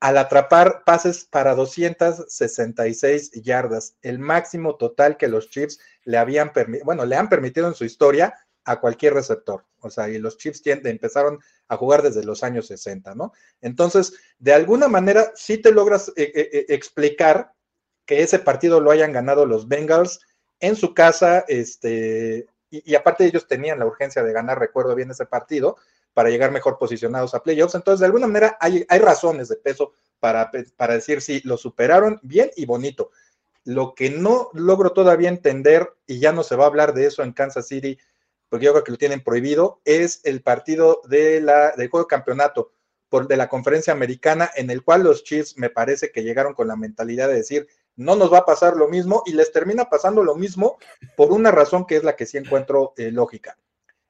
al atrapar pases para 266 yardas, el máximo total que los Chiefs le habían bueno, le han permitido en su historia a cualquier receptor. O sea, y los Chiefs empezaron a jugar desde los años 60, ¿no? Entonces, de alguna manera, sí te logras eh, eh, eh, explicar que ese partido lo hayan ganado los Bengals en su casa, este, y, aparte ellos tenían la urgencia de ganar, recuerdo bien ese partido, para llegar mejor posicionados a playoffs. Entonces, de alguna manera, hay, hay razones de peso para, para decir si lo superaron bien y bonito. Lo que no logro todavía entender, y ya no se va a hablar de eso en Kansas City, porque yo creo que lo tienen prohibido, es el partido de la, del juego de campeonato por, de la conferencia americana, en el cual los Chiefs me parece que llegaron con la mentalidad de decir, no nos va a pasar lo mismo, y les termina pasando lo mismo por una razón que es la que sí encuentro eh, lógica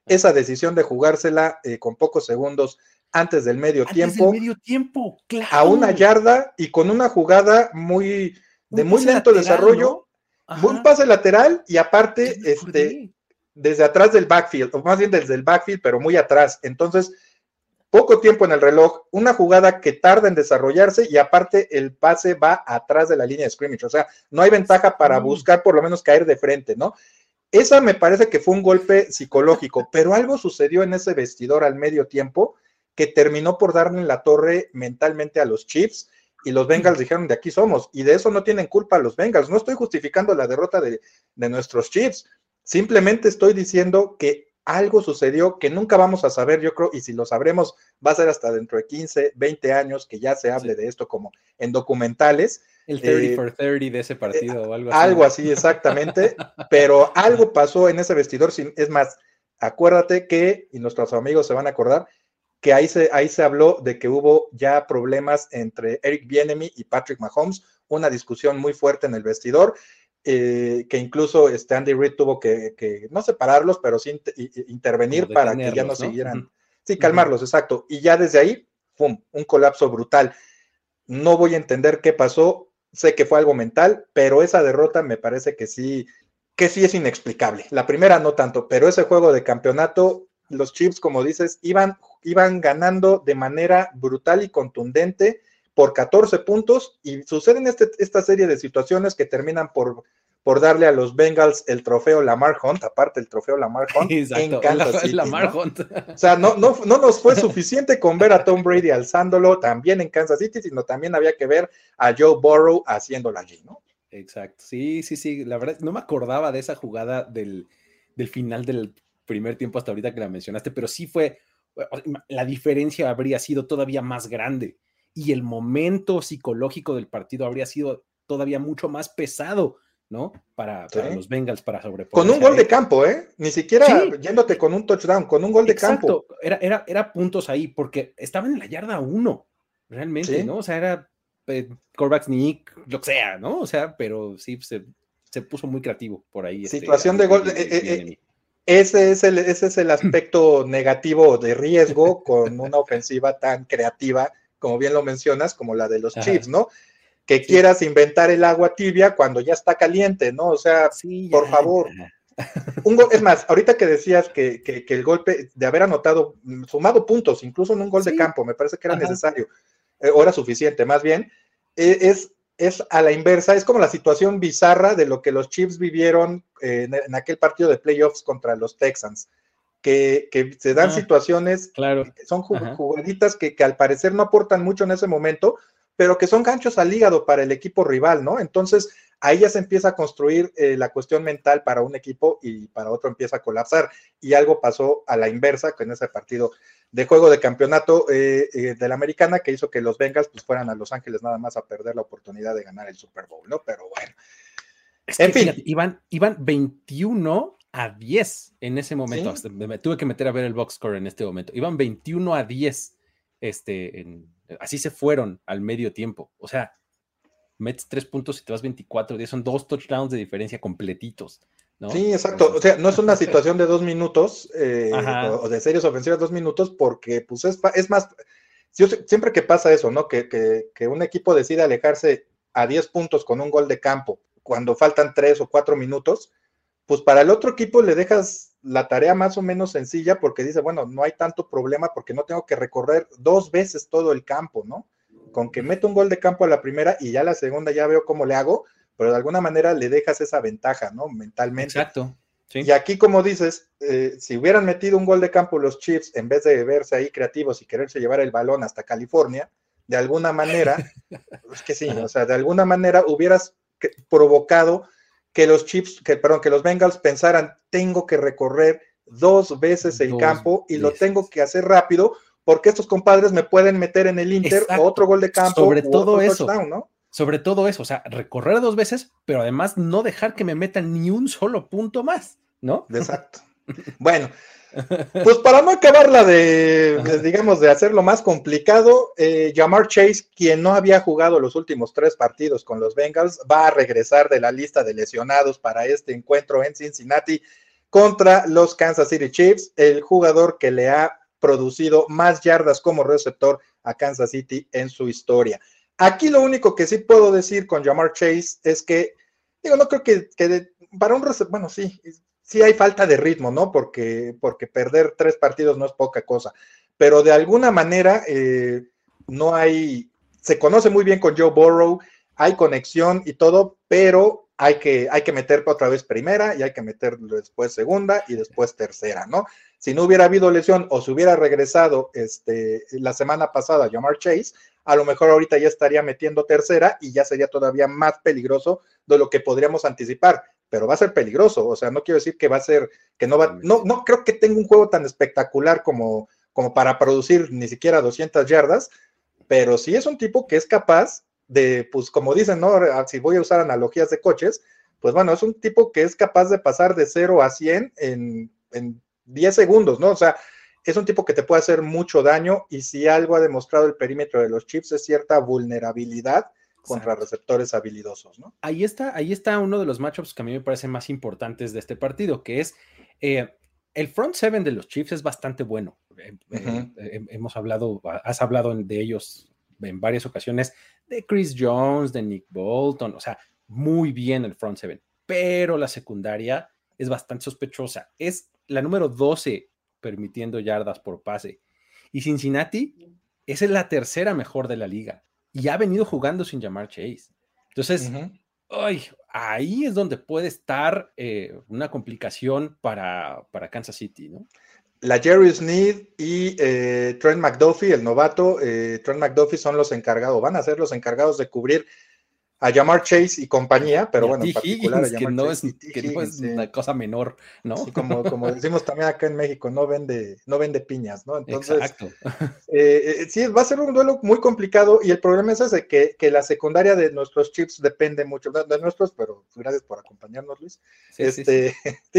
esa decisión de jugársela eh, con pocos segundos antes del medio tiempo. medio tiempo, A una yarda y con una jugada muy de muy lento desarrollo, un pase lateral y aparte este desde atrás del backfield, o más bien desde el backfield, pero muy atrás. Entonces, poco tiempo en el reloj, una jugada que tarda en desarrollarse y aparte el pase va atrás de la línea de scrimmage, o sea, no hay ventaja para buscar por lo menos caer de frente, ¿no? Esa me parece que fue un golpe psicológico, [laughs] pero algo sucedió en ese vestidor al medio tiempo que terminó por darle en la torre mentalmente a los Chiefs y los Bengals dijeron de aquí somos y de eso no tienen culpa los Bengals. No estoy justificando la derrota de, de nuestros Chiefs, simplemente estoy diciendo que algo sucedió que nunca vamos a saber, yo creo, y si lo sabremos va a ser hasta dentro de 15, 20 años que ya se hable de esto como en documentales el 30 for 30 de ese partido o algo así. Algo así, exactamente. pero [laughs] algo pasó en ese vestidor. Es más, acuérdate que, y nuestros amigos se van a acordar, que ahí se, ahí se habló de que hubo ya problemas entre Eric Bienemy y Patrick Mahomes, una discusión muy fuerte en el vestidor, eh, que incluso este Andy Reid tuvo que, no separarlos, pero sí intervenir para que ya no, siguieran. Sí, calmarlos, exacto. Y ya desde ahí, ¡pum!, un colapso brutal. No voy a entender qué pasó sé que fue algo mental, pero esa derrota me parece que sí, que sí es inexplicable. La primera no tanto, pero ese juego de campeonato, los Chiefs, como dices, iban, iban ganando de manera brutal y contundente por 14 puntos y suceden este, esta serie de situaciones que terminan por por darle a los Bengals el trofeo Lamar Hunt, aparte el trofeo Lamar [laughs] Hunt en Kansas City, Lamar Hunt. O sea, no, no, no nos fue [laughs] suficiente con ver a Tom Brady alzándolo también en Kansas City, sino también había que ver a Joe Burrow haciéndolo allí, ¿no? Exacto, sí, sí, sí, la verdad, no me acordaba de esa jugada del, del final del primer tiempo hasta ahorita que la mencionaste, pero sí fue, la diferencia habría sido todavía más grande y el momento psicológico del partido habría sido todavía mucho más pesado ¿no? Para, los Bengals, para sobreponerse. Con un gol de campo, ¿eh? Ni siquiera yéndote con un touchdown, con un gol de campo. Era, era, era puntos ahí, porque estaban en la yarda uno, realmente, ¿no? O sea, era eh, Nick, lo que sea, ¿no? O sea, pero sí, se, puso muy creativo por ahí. Este, Situación de gol. Eh, eh, ese, es el, ese es el aspecto [clears throat] negativo de riesgo con una ofensiva tan creativa, como bien lo mencionas, como la de los Chiefs, ¿no? Que quieras inventar el agua tibia cuando ya está caliente, ¿no? O sea, por favor. Un es más, ahorita que decías que, el golpe de haber anotado, mm, sumado puntos, incluso en un gol de campo, me parece que era necesario, eh, o era suficiente, más bien, e, es, es a la inversa, es como la situación bizarra de lo que los Chiefs vivieron eh, en, aquel partido de playoffs contra los Texans. Que, se dan ah, situaciones, claro. son jugaditas que, que, al parecer no aportan mucho en ese momento, pero que son ganchos al hígado para el equipo rival, ¿no? Entonces, ahí ya se empieza a construir eh, la cuestión mental para un equipo y para otro empieza a colapsar. Y algo pasó a la inversa en ese partido de juego de campeonato eh, eh, de la americana que hizo que los Bengals pues fueran a Los Ángeles nada más a perder la oportunidad de ganar el Super Bowl, ¿no? Pero bueno. en fin. iban, iban 21 a 10 en ese momento. Me, tuve que meter a ver el box score en este momento. Iban 21 a 10. Este, así se fueron al medio tiempo. O sea, metes tres puntos y te vas 24, 10, son dos touchdowns de diferencia completitos. ¿no? Sí, exacto. O sea, no es una [laughs] situación de dos minutos eh, o de series ofensivas dos minutos porque pues es, es más, siempre que pasa eso, ¿no? Que, que, un equipo decide alejarse a 10 puntos con un gol de campo cuando faltan tres o cuatro minutos, pues para el otro equipo le dejas la tarea más o menos sencilla porque dice, bueno, no hay tanto problema porque no tengo que recorrer dos veces todo el campo, ¿no? con que meto un gol de campo a la primera y ya la segunda ya veo cómo le hago, pero de alguna manera le dejas esa ventaja, ¿no? Mentalmente. Exacto. Y aquí, como dices, eh, si hubieran metido un gol de campo los Chiefs, en vez de verse ahí creativos y quererse llevar el balón hasta California, de alguna manera, [laughs] es que sí, o sea, de alguna manera hubieras provocado que los Chiefs, que, perdón, que los Bengals pensaran, tengo que recorrer dos veces el campo y lo tengo que hacer rápido porque estos compadres me pueden meter en el Inter otro gol de campo. Sobre todo eso. ¿no? Sobre todo eso, o sea, recorrer dos veces, pero además no dejar que me metan ni un solo punto más, ¿no? Exacto. [laughs] bueno, pues para no acabar la de, digamos, de hacerlo más complicado, eh, Jamar Chase, quien no había jugado los últimos tres partidos con los Bengals, va a regresar de la lista de lesionados para este encuentro en Cincinnati contra los Kansas City Chiefs, el jugador que le ha producido más yardas como receptor a Kansas City en su historia. Aquí lo único que sí puedo decir con Jamar Chase es que, digo, no creo que, para un receptor, bueno, sí, sí hay falta de ritmo, ¿no? Porque, porque perder tres partidos no es poca cosa, pero de alguna manera eh, no hay, se conoce muy bien con Joe Burrow, hay conexión y todo, pero hay que, hay que meter otra vez primera y hay que meter después segunda y después tercera, ¿no? Si no hubiera habido lesión o se hubiera regresado este, la semana pasada Jamar Chase, a lo mejor ahorita ya estaría metiendo tercera y ya sería todavía más peligroso de lo que podríamos anticipar. Pero va a ser peligroso, o sea, no quiero decir que va a ser, que no va, no, no creo que tenga un juego tan espectacular como, como para producir ni siquiera 200 yardas, pero sí es un tipo que es capaz de, pues como dicen, ¿no? Si voy a usar analogías de coches, pues bueno, es un tipo que es capaz de pasar de 0 a 100 en, en 10 segundos, ¿no? O sea, es un tipo que te puede hacer mucho daño y si algo ha demostrado el perímetro de los chips es cierta vulnerabilidad contra receptores habilidosos, ¿no? Ahí está, ahí está uno de los matchups que a mí me parecen más importantes de este partido, que es eh, el front seven de los Chiefs es bastante bueno. Eh, eh, hemos hablado, has hablado de ellos en varias ocasiones, de Chris Jones, de Nick Bolton, o sea, muy bien el front seven, pero la secundaria es bastante sospechosa. Es la número 12 permitiendo yardas por pase. Y Cincinnati es la tercera mejor de la liga y ha venido jugando sin llamar Chase. Entonces, ahí es donde puede estar eh, una complicación para, para, Kansas City, ¿no? La Jerry Sneed y eh, Trent McDuffie, el novato, eh, Trent McDuffie son los encargados, van a ser los encargados de cubrir a llamar Chase y compañía, pero bueno, en particular a que, no es, una cosa menor, ¿no? como, como [laughs] decimos también acá en México, no vende, no vende piñas, ¿no? Entonces, Exacto. [laughs] Eh, eh, sí, va a ser un duelo muy complicado y el problema es ese, que, que la secundaria de nuestros chips depende mucho de, nuestros, pero gracias por acompañarnos, Luis. este, [laughs]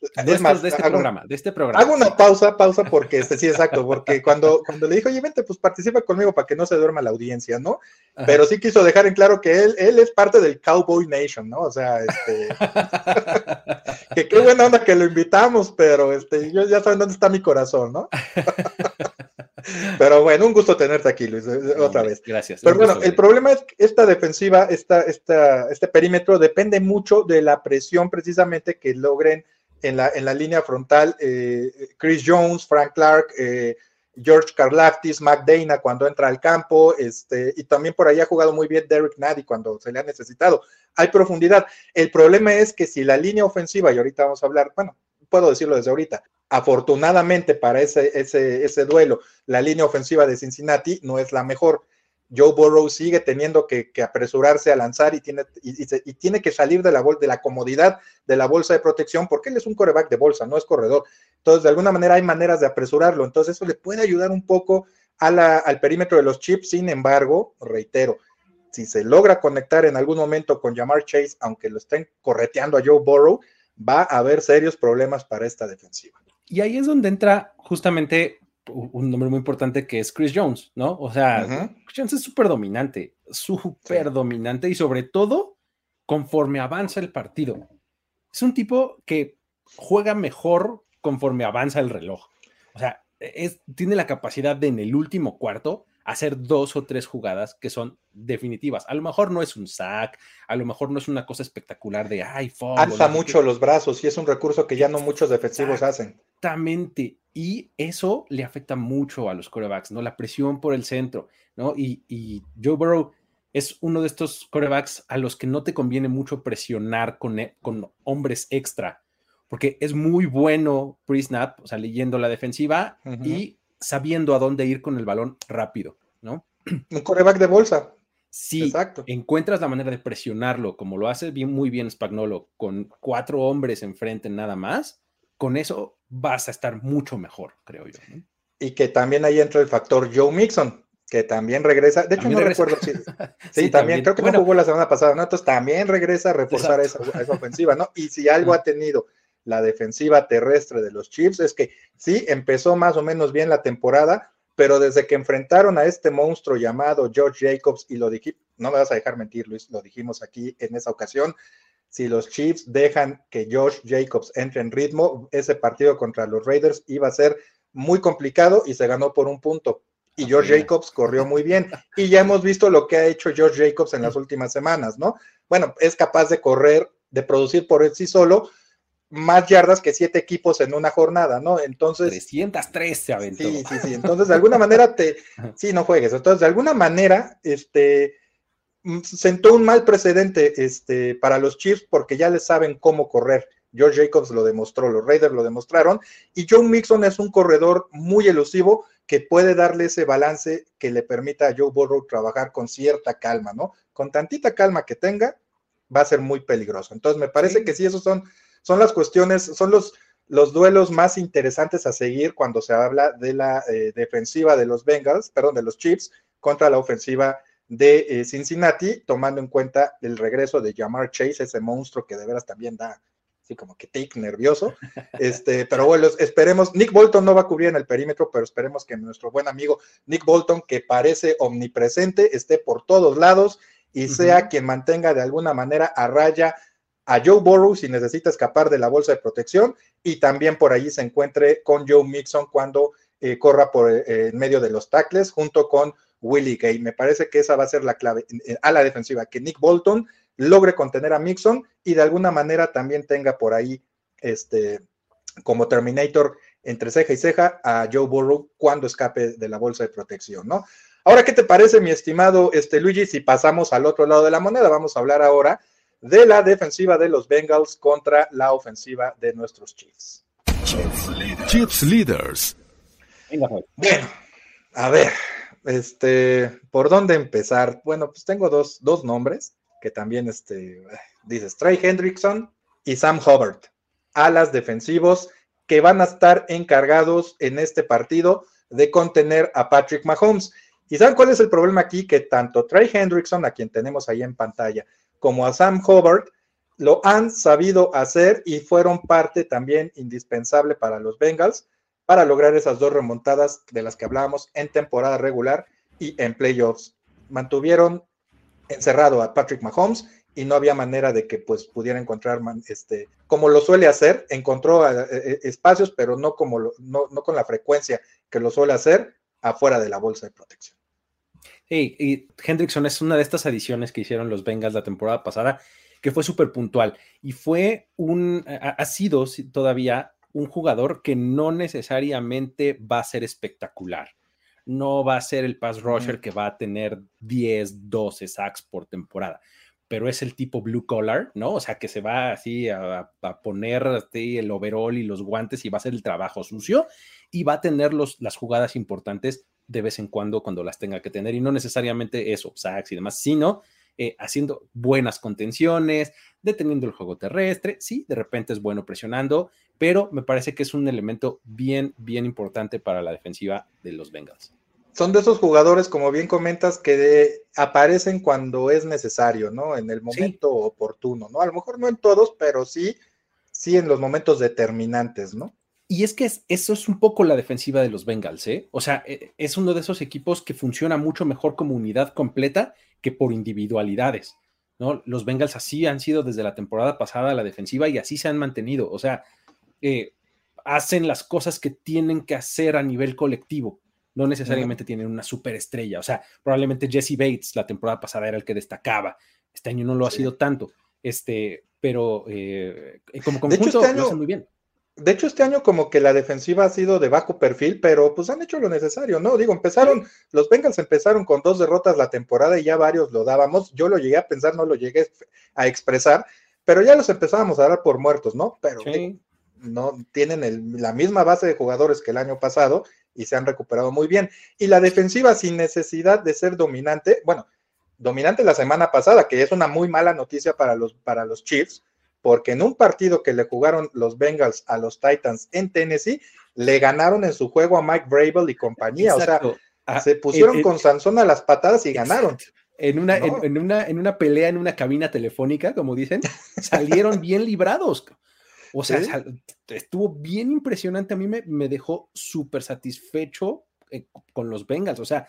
de, este programa, de este programa. Hago una pausa, pausa, porque este, sí, exacto, porque cuando, cuando le dijo, oye, vente, pues participa conmigo para que no se duerma la audiencia, ¿no? Pero sí quiso dejar en claro que él, él es parte del Cowboy Nation, ¿no? O sea, este, [laughs] que qué buena onda que lo invitamos, pero este, yo ya saben dónde está mi corazón, ¿no? [laughs] Pero bueno, un gusto tenerte aquí, Luis, eh, otra vez. Gracias. Pero bueno, el problema es que esta defensiva, esta, esta, este perímetro depende mucho de la presión precisamente que logren en la, en la línea frontal eh, Chris Jones, Frank Clark, eh, George Karlaftis, McDana cuando entra al campo, este, y también por ahí ha jugado muy bien Derek Nady cuando se le ha necesitado. Hay profundidad. El problema es que si la línea ofensiva, y ahorita vamos a hablar, bueno, puedo decirlo desde ahorita, afortunadamente para ese, ese, ese duelo, la línea ofensiva de Cincinnati no es la mejor. Joe Burrow sigue teniendo que, apresurarse a lanzar y tiene, y, tiene que salir de la, de la comodidad de la bolsa de protección porque él es un coreback de bolsa, no es corredor. Entonces, de alguna manera hay maneras de apresurarlo. Entonces, eso le puede ayudar un poco al perímetro de los chips. Sin embargo, reitero, si se logra conectar en algún momento con Jamar Chase, aunque lo estén correteando a Joe Burrow, va a haber serios problemas para esta defensiva. Y ahí es donde entra justamente un nombre muy importante que es Chris Jones, ¿no? O sea, Chris Jones es súper dominante, súper dominante y sobre todo conforme avanza el partido. Es un tipo que juega mejor conforme avanza el reloj. O sea, es, tiene la capacidad de en el último cuarto hacer dos o tres jugadas que son definitivas. A lo mejor no es un sack, a lo mejor no es una cosa espectacular de ay, Alza mucho los brazos y es un recurso que ya no muchos defensivos hacen. Exactamente. Y eso le afecta mucho a los corebacks, ¿no? La presión por el centro, ¿no? Y, y Joe Burrow es uno de estos corebacks a los que no te conviene mucho presionar con, e, con hombres extra, porque es muy bueno pre-snap, o sea, leyendo la defensiva y sabiendo a dónde ir con el balón rápido, ¿no? Un coreback de bolsa. Si Exacto. encuentras la manera de presionarlo, como lo hace bien, muy bien Spagnolo, con cuatro hombres enfrente nada más, con eso vas a estar mucho mejor, creo yo. Y que también ahí entra el factor Joe Mixon, que también regresa. De hecho, no recuerdo si. [laughs] Sí, también, creo que no jugó la semana pasada, ¿no? Entonces también regresa a reforzar esa, ofensiva, ¿no? Y si algo ha tenido la defensiva terrestre de los Chiefs es que sí, empezó más o menos bien la temporada, pero desde que enfrentaron a este monstruo llamado George Jacobs, y lo dije, no me vas a dejar mentir, Luis, lo dijimos aquí en esa ocasión, si los Chiefs dejan que Josh Jacobs entre en ritmo, ese partido contra los Raiders iba a ser muy complicado y se ganó por un punto. Y George Jacobs corrió muy bien. Y ya hemos visto lo que ha hecho George Jacobs en las últimas semanas, ¿no? Bueno, es capaz de correr, de producir por sí solo más yardas que siete equipos en una jornada, ¿no? Entonces. 303 se aventó. Sí, sí, sí. Entonces, de alguna manera te. [laughs] Sí, no juegues. Entonces, de alguna manera, este sentó un mal precedente este, para los Chiefs porque ya les saben cómo correr. George Jacobs lo demostró, los Raiders lo demostraron, y Joe Mixon es un corredor muy elusivo que puede darle ese balance que le permita a Joe Burrow trabajar con cierta calma, ¿no? Con tantita calma que tenga, va a ser muy peligroso. Entonces, me parece que sí, esos son, son las cuestiones, son los, los duelos más interesantes a seguir cuando se habla de la eh, defensiva de los Bengals, perdón, de los Chiefs contra la ofensiva de eh, Cincinnati, tomando en cuenta el regreso de Jamar Chase, ese monstruo que de veras también da así como que tic nervioso. [laughs] Este, pero bueno, esperemos. Nick Bolton no va a cubrir en el perímetro, pero esperemos que nuestro buen amigo Nick Bolton, que parece omnipresente, esté por todos lados y sea quien mantenga de alguna manera a raya a Joe Burrow si necesita escapar de la bolsa de protección y también por allí se encuentre con Joe Mixon cuando eh, corra por eh, en medio de los tackles junto con Willie Gay. Me parece que esa va a ser la clave a la defensiva, que Nick Bolton logre contener a Mixon y de alguna manera también tenga por ahí este como Terminator entre ceja y ceja a Joe Burrow cuando escape de la bolsa de protección, ¿no? Ahora, ¿qué te parece, mi estimado este, Luigi? Si pasamos al otro lado de la moneda, vamos a hablar ahora de la defensiva de los Bengals contra la ofensiva de nuestros Chiefs. Chiefs Leaders. Bueno, a ver, este, ¿por dónde empezar? Bueno, pues tengo dos, dos nombres que también, este, dices, Trey Hendrickson y Sam Hubbard, alas defensivos que van a estar encargados en este partido de contener a Patrick Mahomes. ¿Y saben cuál es el problema aquí? Que tanto Trey Hendrickson, a quien tenemos ahí en pantalla, como a Sam Hubbard, lo han sabido hacer y fueron parte también indispensable para los Bengals para lograr esas dos remontadas de las que hablábamos en temporada regular y en playoffs. Mantuvieron encerrado a Patrick Mahomes y no había manera de que pues pudiera encontrar este como lo suele hacer encontró eh, eh, espacios pero no como no, no, con la frecuencia que lo suele hacer afuera de la bolsa de protección. Y Hendrickson es una de estas adiciones que hicieron los Bengals la temporada pasada, que fue súper puntual y fue un, ha sido todavía un jugador que no necesariamente va a ser espectacular. No va a ser el pass rusher que va a tener 10, 12 sacks por temporada, pero es el tipo blue collar, ¿no? O sea, que se va así a, poner el overall y los guantes y va a hacer el trabajo sucio y va a tener los, las jugadas importantes de vez en cuando cuando las tenga que tener y no necesariamente eso, sacks y demás, sino eh, haciendo buenas contenciones, deteniendo el juego terrestre, sí, de repente es bueno presionando, pero me parece que es un elemento bien, bien importante para la defensiva de los Bengals. Son de esos jugadores, como bien comentas, que aparecen cuando es necesario, ¿no? En el momento oportuno, ¿no? A lo mejor no en todos, pero sí, sí en los momentos determinantes, ¿no? Y es que eso es un poco la defensiva de los Bengals, ¿eh? O sea, e, es uno de esos equipos que funciona mucho mejor como unidad completa que por individualidades, ¿no? Los Bengals así han sido desde la temporada pasada la defensiva y así se han mantenido, o sea, eh, hacen las cosas que tienen que hacer a nivel colectivo, no necesariamente tienen una superestrella, o sea, probablemente Jesse Bates la temporada pasada era el que destacaba, este año no lo ha sido tanto, este, pero eh, como conjunto este lo hacen muy bien de hecho, este año como que la defensiva ha sido de bajo perfil, pero pues han hecho lo necesario, ¿no? Digo, empezaron, los Bengals empezaron con dos derrotas la temporada y ya varios lo dábamos. Yo lo llegué a pensar, no lo llegué a expresar, pero ya los empezábamos a dar por muertos, ¿no? Pero no tienen la misma base de jugadores que el año pasado y se han recuperado muy bien. Y la defensiva sin necesidad de ser dominante, bueno, dominante la semana pasada, que es una muy mala noticia para los, para los Chiefs, porque en un partido que le jugaron los Bengals a los Titans en Tennessee, le ganaron en su juego a Mike Vrabel y compañía. O sea, ah, se pusieron con Sansón a las patadas y ganaron. En una, en, una, en una pelea, en una cabina telefónica, como dicen, salieron bien librados. O sea, estuvo bien impresionante. A mí me, me dejó súper satisfecho eh, con los Bengals. O sea,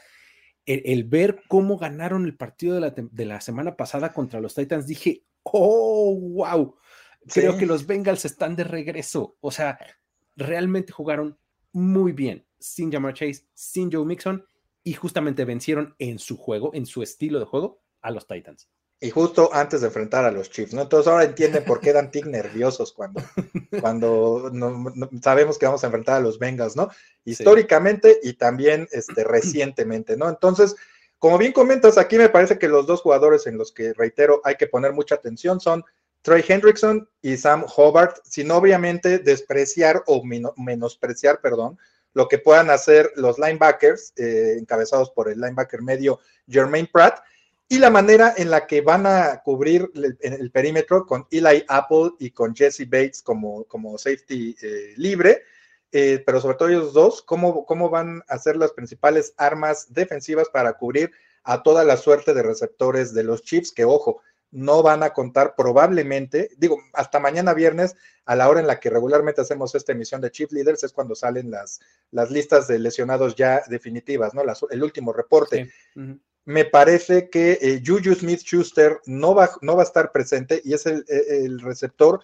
el, ver cómo ganaron el partido de la, de la semana pasada contra los Titans, dije, oh, wow creo que los Bengals están de regreso. O sea, realmente jugaron muy bien sin Jamar Chase, sin Joe Mixon y justamente vencieron en su juego, en su estilo de juego, a los Titans. Y justo antes de enfrentar a los Chiefs, ¿no? Entonces ahora entienden por qué dan tic nerviosos cuando, [laughs] cuando sabemos que vamos a enfrentar a los Bengals, ¿no? Históricamente y también este, recientemente, ¿no? Entonces, como bien comentas, aquí me parece que los dos jugadores en los que, reitero, hay que poner mucha atención son Trey Hendrickson y Sam Hobart, sin obviamente despreciar o menospreciar, perdón, lo que puedan hacer los linebackers, eh, encabezados por el linebacker medio Jermaine Pratt, y la manera en la que van a cubrir el, perímetro con Eli Apple y con Jesse Bates como, como safety eh, libre, eh, pero sobre todo ellos dos, cómo, cómo van a ser las principales armas defensivas para cubrir a toda la suerte de receptores de los Chiefs, que ojo, no van a contar probablemente, digo, hasta mañana viernes, a la hora en la que regularmente hacemos esta emisión de Chief Leaders, es cuando salen las, las listas de lesionados ya definitivas, ¿no? el último reporte. Me parece que eh, Juju Smith Schuster no va, no va a estar presente y es el, el receptor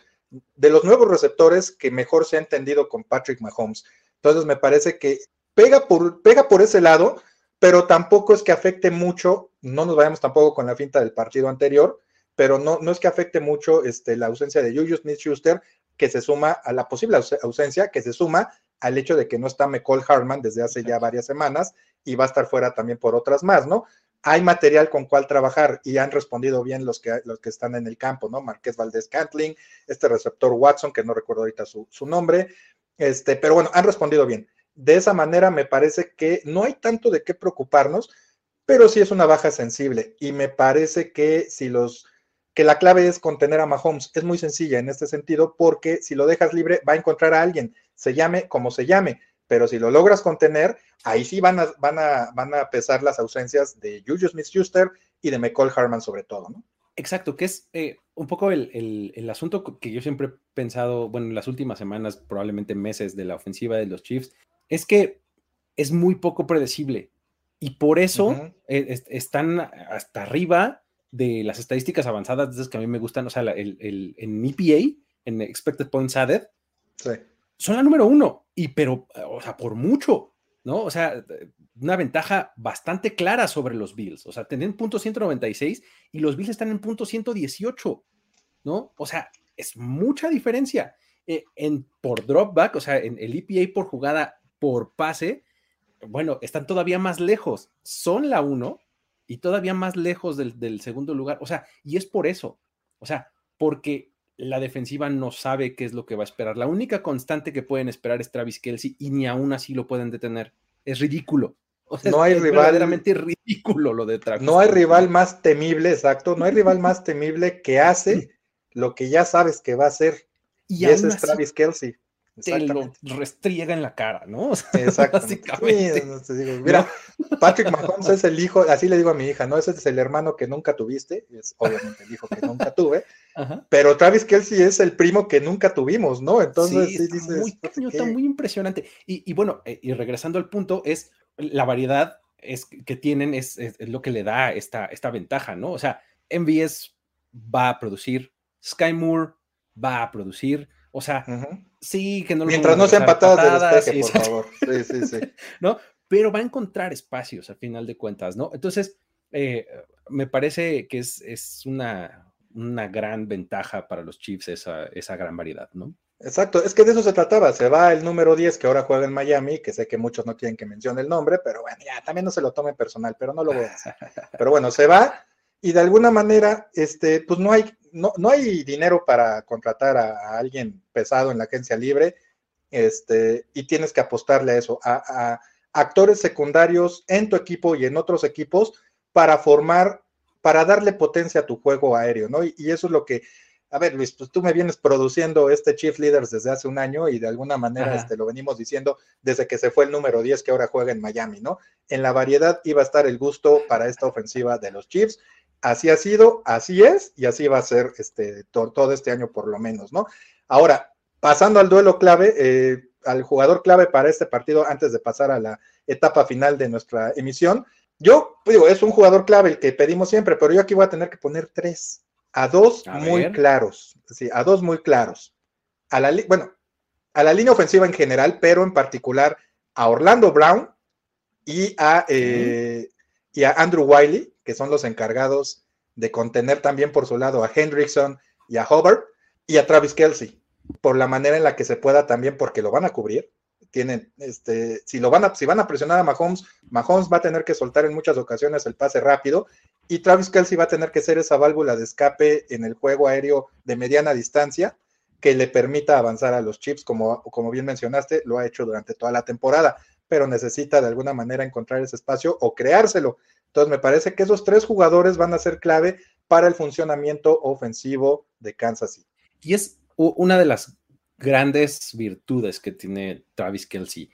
de los nuevos receptores que mejor se ha entendido con Patrick Mahomes. Entonces me parece que pega por, pega por ese lado, pero tampoco es que afecte mucho, no nos vayamos tampoco con la finta del partido anterior, pero no, no es que afecte mucho este, la ausencia de Juju Smith-Schuster, que se suma a la posible ausencia, que se suma al hecho de que no está McCall Hartman desde hace ya varias semanas y va a estar fuera también por otras más, ¿no? Hay material con cual trabajar y han respondido bien los que, los que están en el campo, ¿no? Marqués Valdés Cantling, este receptor Watson, que no recuerdo ahorita su, su nombre, este, pero bueno, han respondido bien. De esa manera me parece que no hay tanto de qué preocuparnos, pero sí es una baja sensible y me parece que si los que la clave es contener a Mahomes. Es muy sencilla en este sentido porque si lo dejas libre va a encontrar a alguien, se llame como se llame, pero si lo logras contener, ahí sí van a, van a, van a pesar las ausencias de Juju Smith-Schuster y de McCall Harman sobre todo, ¿no? Exacto, que es eh, un poco el, el, asunto que yo siempre he pensado, bueno, en las últimas semanas, probablemente meses de la ofensiva de los Chiefs, es que es muy poco predecible y por eso eh, están hasta arriba de las estadísticas avanzadas, esas que a mí me gustan, o sea, el, el, en EPA, en Expected Points Added, son la número uno, y pero, o sea, por mucho. ¿no? O sea, una ventaja bastante clara sobre los Bills. O sea, tienen punto 196 y los Bills están en punto 118, ¿no? O sea, es mucha diferencia. Eh, en, por dropback, o sea, en el EPA por jugada por pase, bueno, están todavía más lejos. Son la uno y todavía más lejos del, del segundo lugar. O sea, y es por eso. O sea, porque la defensiva no sabe qué es lo que va a esperar. La única constante que pueden esperar es Travis Kelsey y ni aún así lo pueden detener. Es ridículo. [laughs] O sea, no hay es rival. verdaderamente ridículo lo de Travis. No hay rival más temible, exacto. No hay rival más temible que hace lo que ya sabes que va a hacer. Y, y ese es Travis Kelsey. Te lo restriega en la cara, ¿no? [laughs] O sea, Exactamente. Sí, digo, mira, Patrick Mahomes es el hijo, así le digo a mi hija, ¿no? Ese es el hermano que nunca tuviste, es obviamente el hijo que nunca tuve, Ajá. pero Travis Kelsey es el primo que nunca tuvimos, ¿no? Entonces, sí, sí dices, muy, caño, está muy impresionante. Y, y bueno, eh, y regresando al punto, es la variedad es, que tienen es, es, es, lo que le da esta, esta ventaja, ¿no? O sea, MVS va a producir, Sky Moore va a producir, o sea, uh -huh. Sí, que no lo Mientras no sean patadas, patadas de despeje, por favor. Sí, sí, sí. [laughs] ¿No? Pero va a encontrar espacios al final de cuentas, ¿no? Entonces, eh, me parece que es, es una, una, gran ventaja para los Chiefs esa, esa gran variedad, ¿no? Exacto, es que de eso se trataba. Se va el número 10 que ahora juega en Miami, que sé que muchos no quieren que mencione el nombre, pero bueno, ya también no se lo tome personal, pero no lo voy a hacer. [laughs] Pero bueno, se va y de alguna manera, este, pues no hay, no, no hay dinero para contratar a, a, alguien pesado en la agencia libre, este, y tienes que apostarle a eso, a, a, actores secundarios en tu equipo y en otros equipos para formar, para darle potencia a tu juego aéreo, ¿no? Y, y eso es lo que, a ver, Luis, pues tú me vienes produciendo este Chief Leaders desde hace un año y de alguna manera este, lo venimos diciendo desde que se fue el número 10 que ahora juega en Miami, ¿no? En la variedad iba a estar el gusto para esta ofensiva de los Chiefs así ha sido, así es, y así va a ser este, todo, este año por lo menos, ¿no? Ahora, pasando al duelo clave, eh, al jugador clave para este partido, antes de pasar a la etapa final de nuestra emisión, yo digo, es un jugador clave el que pedimos siempre, pero yo aquí voy a tener que poner tres, a dos a muy ver. claros, sí, a dos muy claros. A la, bueno, a la línea ofensiva en general, pero en particular a Orlando Brown y a, eh, y a Andrew Wiley, que son los encargados de contener también por su lado a Hendrickson y a Hubbard y a Travis Kelsey, por la manera en la que se pueda también, porque lo van a cubrir. Tienen, este, si lo van a, si van a presionar a Mahomes, Mahomes va a tener que soltar en muchas ocasiones el pase rápido y Travis Kelsey va a tener que ser esa válvula de escape en el juego aéreo de mediana distancia que le permita avanzar a los chips, como, como bien mencionaste, lo ha hecho durante toda la temporada, pero necesita de alguna manera encontrar ese espacio o creárselo. Entonces, me parece que esos tres jugadores van a ser clave para el funcionamiento ofensivo de Kansas City. Y es una de las grandes virtudes que tiene Travis Kelsey,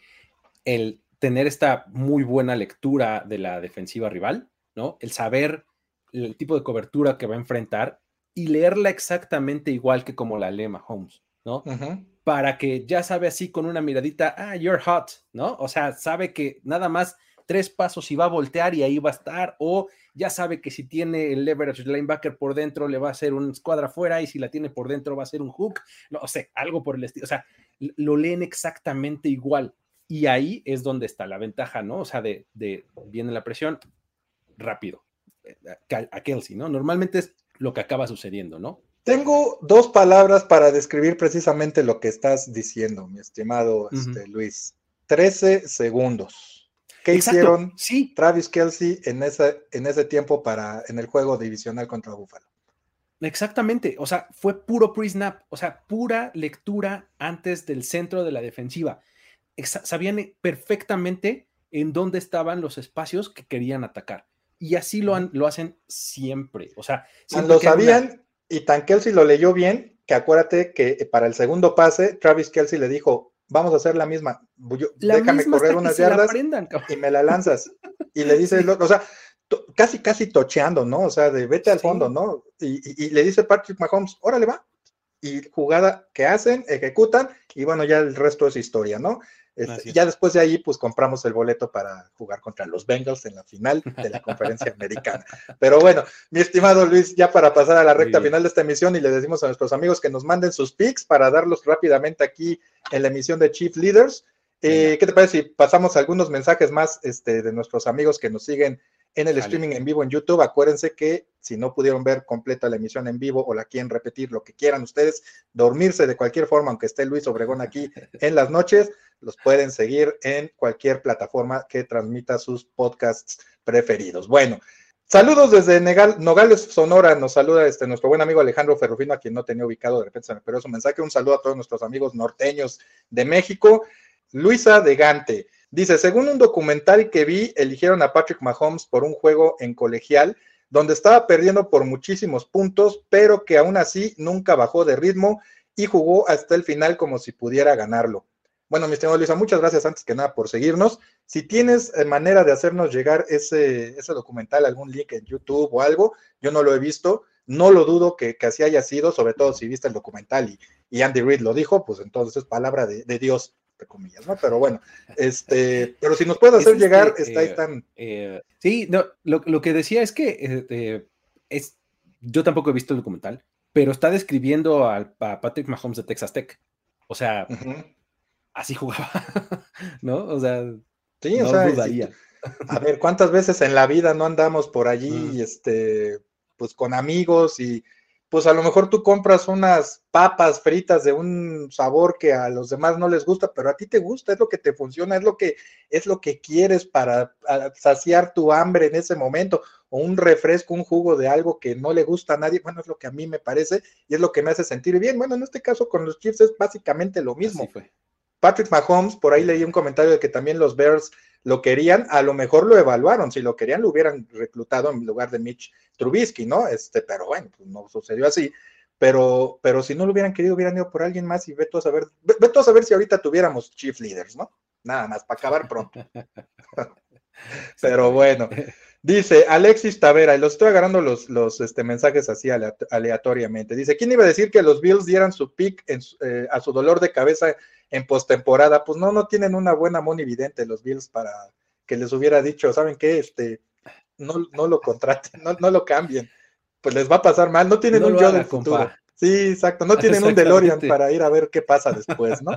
el tener esta muy buena lectura de la defensiva rival, ¿no? El saber el tipo de cobertura que va a enfrentar y leerla exactamente igual que como la lee Mahomes, ¿no? Uh -huh. Para que ya sabe así con una miradita, ah, you're hot, ¿no? O sea, sabe que nada más tres pasos y va a voltear y ahí va a estar, o ya sabe que si tiene el leverage linebacker por dentro le va a hacer un escuadra afuera y si la tiene por dentro va a ser un hook, no sé, algo por el estilo, o sea, lo leen exactamente igual y ahí es donde está la ventaja, ¿no? O sea, de, de viene la presión rápido eh, a Kelsey, ¿no? Normalmente es lo que acaba sucediendo, ¿no? Tengo dos palabras para describir precisamente lo que estás diciendo, mi estimado uh -huh. este, Luis. 13 segundos. ¿Qué Exacto, hicieron sí. Travis Kelsey en ese, en ese tiempo para, en el juego divisional contra Buffalo? Exactamente, o sea, fue puro pre-snap, o sea, pura lectura antes del centro de la defensiva. Exa sabían perfectamente en dónde estaban los espacios que querían atacar. Y así lo, han, lo hacen siempre. O sea, lo sabían una... y tan Kelsey lo leyó bien que acuérdate que para el segundo pase, Travis Kelsey le dijo, vamos a hacer la misma. Yo, la déjame misma correr unas yardas y me la lanzas. Y le dice, [laughs] o sea, casi, casi tocheando, ¿no? O sea, de vete al sí. fondo, ¿no? Y, y, y, le dice Patrick Mahomes, órale va. Y jugada que hacen, ejecutan, y bueno, ya el resto es historia, ¿no? Este, ya después de ahí, pues compramos el boleto para jugar contra los Bengals en la final de la [laughs] conferencia americana. Pero bueno, mi estimado Luis, ya para pasar a la recta final de esta emisión y le decimos a nuestros amigos que nos manden sus picks para darlos rápidamente aquí en la emisión de Chief Leaders. Eh, ¿Qué te parece si pasamos algunos mensajes más este, de nuestros amigos que nos siguen en el streaming en vivo en YouTube? Acuérdense que si no pudieron ver completa la emisión en vivo o la quieren repetir, lo que quieran ustedes, dormirse de cualquier forma, aunque esté Luis Obregón aquí [laughs] en las noches, los pueden seguir en cualquier plataforma que transmita sus podcasts preferidos. Bueno, Saludos desde Nogales, Sonora. Nos saluda este, nuestro buen amigo Alejandro Ferrufino, a quien no tenía ubicado, de repente perdió su mensaje. Un saludo a todos nuestros amigos norteños de México. Luisa de Gante dice: Según un documental que vi, eligieron a Patrick Mahomes por un juego en colegial, donde estaba perdiendo por muchísimos puntos, pero que aún así nunca bajó de ritmo y jugó hasta el final como si pudiera ganarlo. Bueno, mi estimado Luisa, muchas gracias antes que nada por seguirnos. Si tienes eh, manera de hacernos llegar ese, ese documental, algún link en YouTube o algo, yo no lo he visto, no lo dudo que, así haya sido, sobre todo si viste el documental y, Andy Reid lo dijo, pues entonces es palabra de, Dios, entre comillas, ¿no? Pero bueno, este, pero si nos puedes hacer este, llegar, está ahí eh, tan. Eh, sí, no, lo, que decía es que es, yo tampoco he visto el documental, pero está describiendo a, Patrick Mahomes de Texas Tech. O sea, así jugaba, [laughs] ¿no? O sea, sí, no o sea, a ver, ¿cuántas veces en la vida no andamos por allí, este, pues con amigos y pues a lo mejor tú compras unas papas fritas de un sabor que a los demás no les gusta, pero a ti te gusta, es lo que te funciona, es lo que es lo que quieres para saciar tu hambre en ese momento, o un refresco, un jugo de algo que no le gusta a nadie, bueno, es lo que a mí me parece y es lo que me hace sentir bien. Bueno, en este caso con los Chiefs es básicamente lo mismo. fue. Patrick Mahomes, por ahí leí un comentario de que también los Bears lo querían, a lo mejor lo evaluaron, si lo querían lo hubieran reclutado en lugar de Mitch Trubisky, ¿no? Este, pero bueno, pues no sucedió así. Pero, pero si no lo hubieran querido, hubieran ido por alguien más y veto a saber, veto a saber si ahorita tuviéramos chief leaders, ¿no? Nada más, para acabar pronto. [laughs] [laughs] pero bueno. Dice Alexis Tavera, y los estoy agarrando los, los este, mensajes así aleatoriamente. Dice: ¿Quién iba a decir que los Bills dieran su pick eh, a su dolor de cabeza en postemporada? Pues no, no tienen una buena monividente los Bills para que les hubiera dicho, ¿saben qué? Este, no, no lo contraten, [laughs] no, no lo cambien. Pues les va a pasar mal, no tienen un yo del futuro. Sí, exacto, no tienen un DeLorean para ir a ver qué pasa después, ¿no?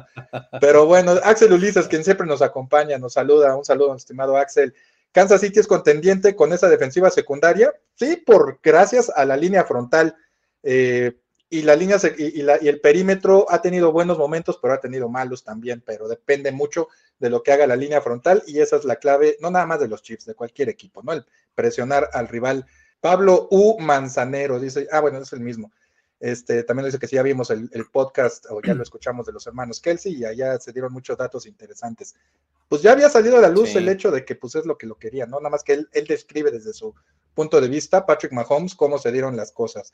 Pero bueno, Axel Ulises, quien siempre nos acompaña, nos saluda, un saludo, estimado Axel. Kansas City es contendiente con esa defensiva secundaria, sí, por gracias a la línea frontal. Eh, y la línea y, y, el perímetro ha tenido buenos momentos, pero ha tenido malos también, pero depende mucho de lo que haga la línea frontal y esa es la clave, no nada más de los Chiefs, de cualquier equipo, ¿no? El presionar al rival. Pablo U. Manzanero dice, ah, bueno, es el mismo. Este, también dice que sí, ya vimos el, podcast o ya lo escuchamos de los hermanos Kelsey y allá se dieron muchos datos interesantes. Pues ya había salido a la luz el hecho de que pues es lo que lo quería, ¿no? Nada más que él, él describe desde su punto de vista, Patrick Mahomes, cómo se dieron las cosas.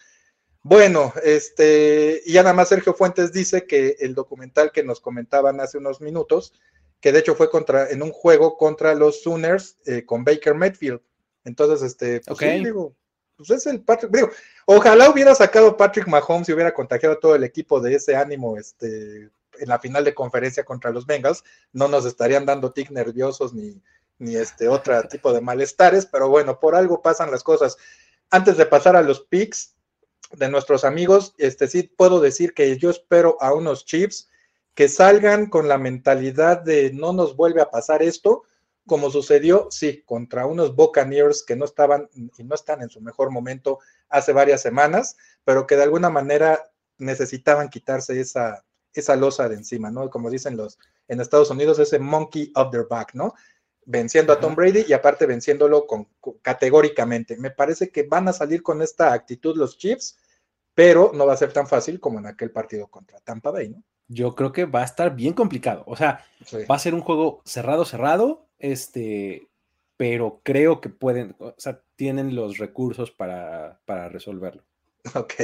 Bueno, este, y ya nada más Sergio Fuentes dice que el documental que nos comentaban hace unos minutos, que de hecho fue contra, en un juego contra los Sooners eh, con Baker Mayfield. Entonces, este, pues digo, pues es el Patrick, digo, ojalá hubiera sacado Patrick Mahomes y hubiera contagiado a todo el equipo de ese ánimo, este, en la final de conferencia contra los Bengals, no nos estarían dando tic nerviosos ni, ni este otro tipo de malestares, pero bueno, por algo pasan las cosas. Antes de pasar a los picks de nuestros amigos, este sí puedo decir que yo espero a unos Chiefs que salgan con la mentalidad de no nos vuelve a pasar esto, como sucedió, sí, contra unos Buccaneers que no estaban y no están en su mejor momento hace varias semanas, pero que de alguna manera necesitaban quitarse esa, esa losa de encima, ¿no? Como dicen los en Estados Unidos, ese monkey of their back, ¿no? Venciendo a Tom Brady y aparte venciéndolo con, categóricamente. Me parece que van a salir con esta actitud los Chiefs, pero no va a ser tan fácil como en aquel partido contra Tampa Bay, ¿no? Yo creo que va a estar bien complicado. O sea, va a ser un juego cerrado, cerrado, este, pero creo que pueden, o sea, tienen los recursos para, para resolverlo. [laughs] Ok,